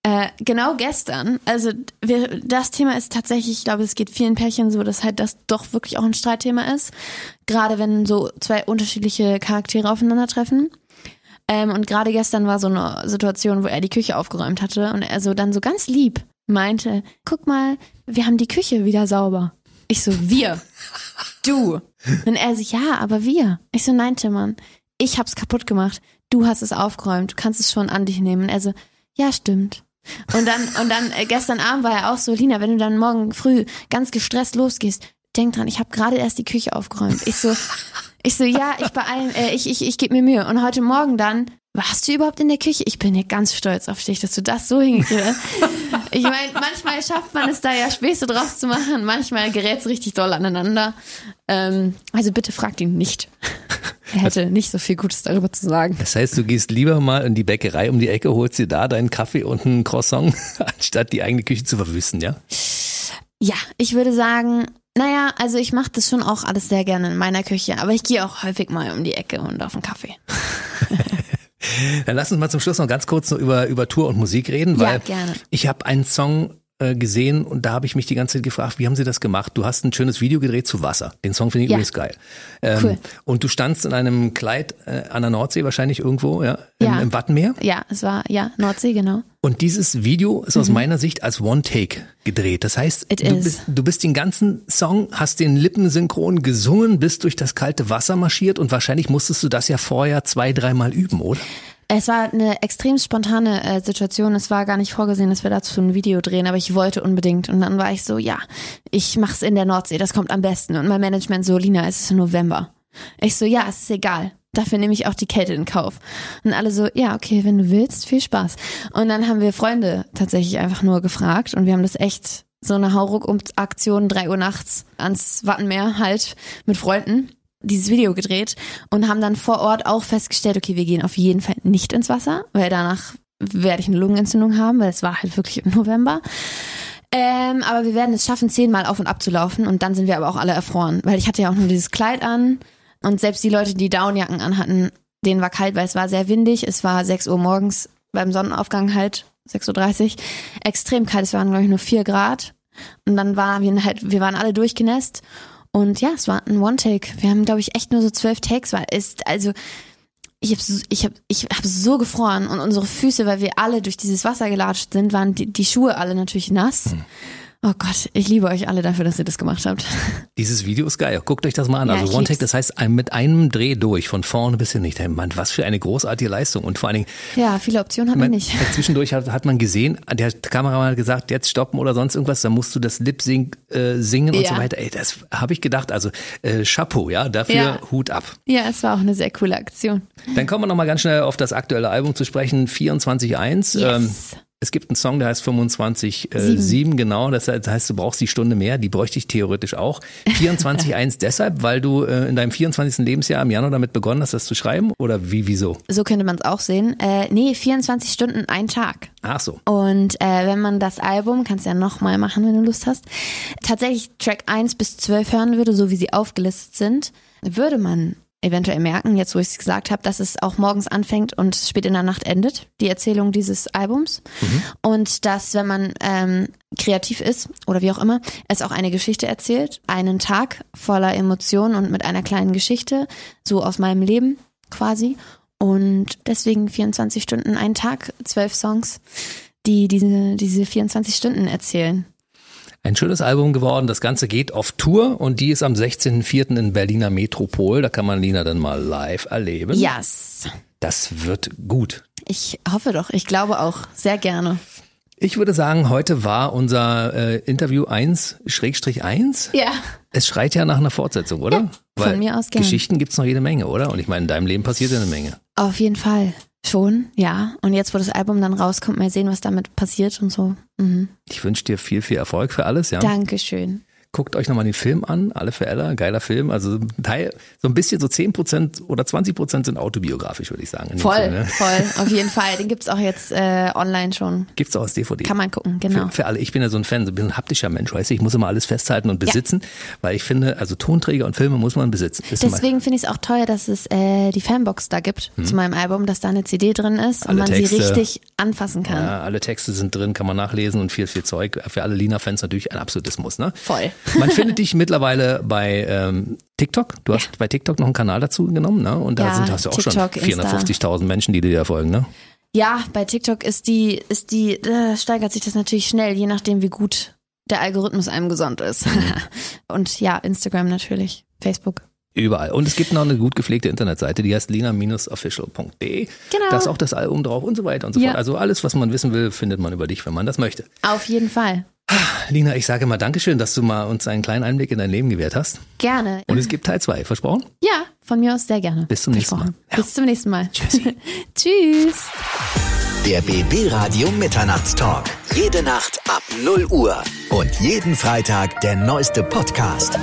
C: Äh, genau gestern, also wir, das Thema ist tatsächlich, ich glaube, es geht vielen Pärchen so, dass halt das doch wirklich auch ein Streitthema ist. Gerade wenn so zwei unterschiedliche Charaktere aufeinandertreffen. Ähm, und gerade gestern war so eine Situation, wo er die Küche aufgeräumt hatte und er so dann so ganz lieb meinte, guck mal, wir haben die Küche wieder sauber. Ich so, wir. Du. Und er so, ja, aber wir. Ich so, nein, Timmann, ich hab's kaputt gemacht. Du hast es aufgeräumt, du kannst es schon an dich nehmen. Und er so, ja, stimmt. Und dann, und dann äh, gestern Abend war er auch so, Lina, wenn du dann morgen früh ganz gestresst losgehst, denk dran, ich habe gerade erst die Küche aufgeräumt. Ich so, ich so, ja, ich beeil, äh, ich, ich, ich gebe mir Mühe. Und heute Morgen dann, warst du überhaupt in der Küche? Ich bin ja ganz stolz auf dich, dass du das so hingekriegt hast. [laughs] Ich meine, manchmal schafft man es da ja Späße draus zu machen, manchmal gerät es richtig doll aneinander. Ähm, also bitte fragt ihn nicht. Er hätte nicht so viel Gutes darüber zu sagen.
B: Das heißt, du gehst lieber mal in die Bäckerei um die Ecke, holst dir da deinen Kaffee und einen Croissant, [laughs] anstatt die eigene Küche zu verwüsten, ja?
C: Ja, ich würde sagen, naja, also ich mache das schon auch alles sehr gerne in meiner Küche, aber ich gehe auch häufig mal um die Ecke und auf einen Kaffee. [laughs]
B: Dann lass uns mal zum Schluss noch ganz kurz noch über, über Tour und Musik reden, weil
C: Ja,
B: ich habe einen Song äh, gesehen und da habe ich mich die ganze Zeit gefragt, wie haben sie das gemacht? Du hast ein schönes Video gedreht zu Wasser. Den Song finde ich
C: Ja.
B: übrigens geil. Ähm,
C: Cool.
B: Und du standst in einem Kleid äh, an der Nordsee wahrscheinlich irgendwo, ja, im,
C: Ja.
B: im Wattenmeer.
C: Ja, es war, ja, Nordsee, genau.
B: Und dieses Video ist aus meiner Sicht als One-Take gedreht. Das heißt,
C: Mhm.
B: Du
C: is.
B: bist, du bist den ganzen Song, hast den Lippen synchron gesungen, bist durch das kalte Wasser marschiert und wahrscheinlich musstest du das ja vorher zwei, dreimal üben, oder?
C: Es war eine extrem spontane äh, Situation. Es war gar nicht vorgesehen, dass wir dazu ein Video drehen, aber ich wollte unbedingt. Und dann war ich so, ja, ich mach's in der Nordsee, das kommt am besten. Und mein Management so, Lina, es ist November. Ich so, ja, es ist egal. Dafür nehme ich auch die Kälte in Kauf. Und alle so, ja, okay, wenn du willst, viel Spaß. Und dann haben wir Freunde tatsächlich einfach nur gefragt und wir haben das echt so eine Hauruck-Aktion, drei Uhr nachts ans Wattenmeer halt mit Freunden dieses Video gedreht und haben dann vor Ort auch festgestellt, okay, wir gehen auf jeden Fall nicht ins Wasser, weil danach werde ich eine Lungenentzündung haben, weil es war halt wirklich im November. Ähm, aber wir werden es schaffen, zehnmal auf und ab zu laufen und dann sind wir aber auch alle erfroren, weil ich hatte ja auch nur dieses Kleid an und selbst die Leute, die Downjacken anhatten, denen war kalt, weil es war sehr windig, es war 6 Uhr morgens beim Sonnenaufgang halt, 6.30 Uhr, extrem kalt, es waren glaube ich nur 4 Grad. Und dann waren wir halt, wir waren alle durchgenässt. Und ja, es war ein One-Take. Wir haben, glaube ich, echt nur so zwölf Takes, weil es, also, ich habe ich hab, ich hab so gefroren und unsere Füße, weil wir alle durch dieses Wasser gelatscht sind, waren die, die Schuhe alle natürlich nass. Oh Gott, ich liebe euch alle dafür, dass ihr das gemacht habt. [laughs]
B: Dieses Video ist geil. Guckt euch das mal an.
C: Ja,
B: also One Take, das heißt mit einem Dreh durch, von vorne bis hin. Ich denke, Mann, was für eine großartige Leistung. Und vor allen Dingen,
C: Ja, viele Optionen hat man nicht.
B: zwischendurch hat, hat man gesehen, der Kameramann hat gesagt, jetzt stoppen oder sonst irgendwas, dann musst du das Lip -Sync, äh, singen und
C: Ja.
B: so weiter. Ey, das habe ich gedacht. Also äh, Chapeau, ja, dafür
C: Ja.
B: Hut ab.
C: Ja, es war auch eine sehr coole Aktion.
B: Dann kommen wir nochmal ganz schnell auf das aktuelle Album zu sprechen, 24.1. Ähm,
C: Yes.
B: Es gibt einen Song, der heißt 25.7, äh,
C: Sieben.
B: 7, genau. Das heißt, das heißt, du brauchst die Stunde mehr. Die bräuchte ich theoretisch auch. 24.1 [laughs] deshalb, weil du äh, in deinem 24. Lebensjahr im Januar damit begonnen hast, das zu schreiben? Oder wie, wieso?
C: So könnte man es auch sehen. Äh, nee, 24 Stunden, ein Tag.
B: Ach so.
C: Und äh, wenn man das Album, kannst du ja nochmal machen, wenn du Lust hast, tatsächlich Track 1 bis 12 hören würde, so wie sie aufgelistet sind, würde man eventuell merken, jetzt wo ich es gesagt habe, dass es auch morgens anfängt und spät in der Nacht endet, die Erzählung dieses Albums. Und dass, wenn man ähm, kreativ ist oder wie auch immer, es auch eine Geschichte erzählt, einen Tag voller Emotionen und mit einer kleinen Geschichte, so aus meinem Leben quasi. Und deswegen 24 Stunden, ein Tag, zwölf Songs, die diese, diese 24 Stunden erzählen.
B: Ein schönes Album geworden. Das Ganze geht auf Tour und die ist am 16.04. in Berliner Metropol. Da kann man Lina dann mal live erleben.
C: Yes.
B: Das wird gut.
C: Ich hoffe doch. Ich glaube auch. Sehr gerne.
B: Ich würde sagen, heute war unser äh, Interview 1 Schrägstrich 1.
C: Ja.
B: Es schreit ja nach einer Fortsetzung, oder?
C: Ja, von mir aus gern.
B: Geschichten gibt's noch jede Menge, oder? Und ich meine, in deinem Leben passiert ja eine Menge.
C: Auf jeden Fall. Schon, ja. Und jetzt, wo das Album dann rauskommt, mal sehen, was damit passiert und so. Mhm.
B: Ich wünsche dir viel, viel Erfolg für alles, ja?
C: Dankeschön.
B: Guckt euch nochmal den Film an, alle für Ella, geiler Film. Also ein Teil, so ein bisschen so 10% oder 20% sind autobiografisch, würde ich sagen.
C: Voll,
B: Film, ne?
C: voll, [laughs] auf jeden Fall. Den gibt's auch jetzt äh, online schon.
B: Gibt's auch als DVD.
C: Kann man gucken, genau.
B: Für, für alle, ich bin ja so ein Fan, so ein bisschen haptischer Mensch, weißt du, ich muss immer alles festhalten und besitzen, weil ich finde, also Tonträger und Filme muss man besitzen.
C: Deswegen finde ich es auch teuer, dass es äh, die Fanbox da gibt zu meinem Album, dass da eine CD drin ist und
B: Hm. Alle
C: man
B: Texte.
C: sie richtig anfassen kann.
B: Ja, alle Texte sind drin, kann man nachlesen und viel, viel Zeug. Für alle Lina-Fans natürlich ein absolutes Muss, ne?
C: Voll.
B: Man findet dich mittlerweile bei ähm, TikTok. Du hast bei TikTok noch einen Kanal dazu genommen, ne? Und da
C: Ja,
B: sind hast du auch
C: TikTok,
B: schon 450.000 Menschen, die dir folgen, ne?
C: Ja, bei TikTok ist die, ist die, da steigert sich das natürlich schnell, je nachdem, wie gut der Algorithmus einem gesonnen ist.
B: Mhm. [laughs]
C: und ja, Instagram natürlich, Facebook.
B: Überall. Und es gibt noch eine gut gepflegte Internetseite, die heißt lina-official.de.
C: Genau.
B: Da ist auch das Album drauf und so weiter und so
C: Ja.
B: fort. Also alles, was man wissen will, findet man über dich, wenn man das möchte.
C: Auf jeden Fall.
B: Lina, ich sage mal Dankeschön, dass du mal uns einen kleinen Einblick in dein Leben gewährt hast.
C: Gerne.
B: Und es gibt Teil zwei, versprochen?
C: Ja, von mir aus sehr gerne.
B: Bis zum nächsten. Mal. Ja.
C: Bis zum nächsten Mal. [laughs] Tschüss.
A: Der BB Radio Mitternachtstalk. Jede Nacht ab 0 Uhr. Und jeden Freitag der neueste Podcast.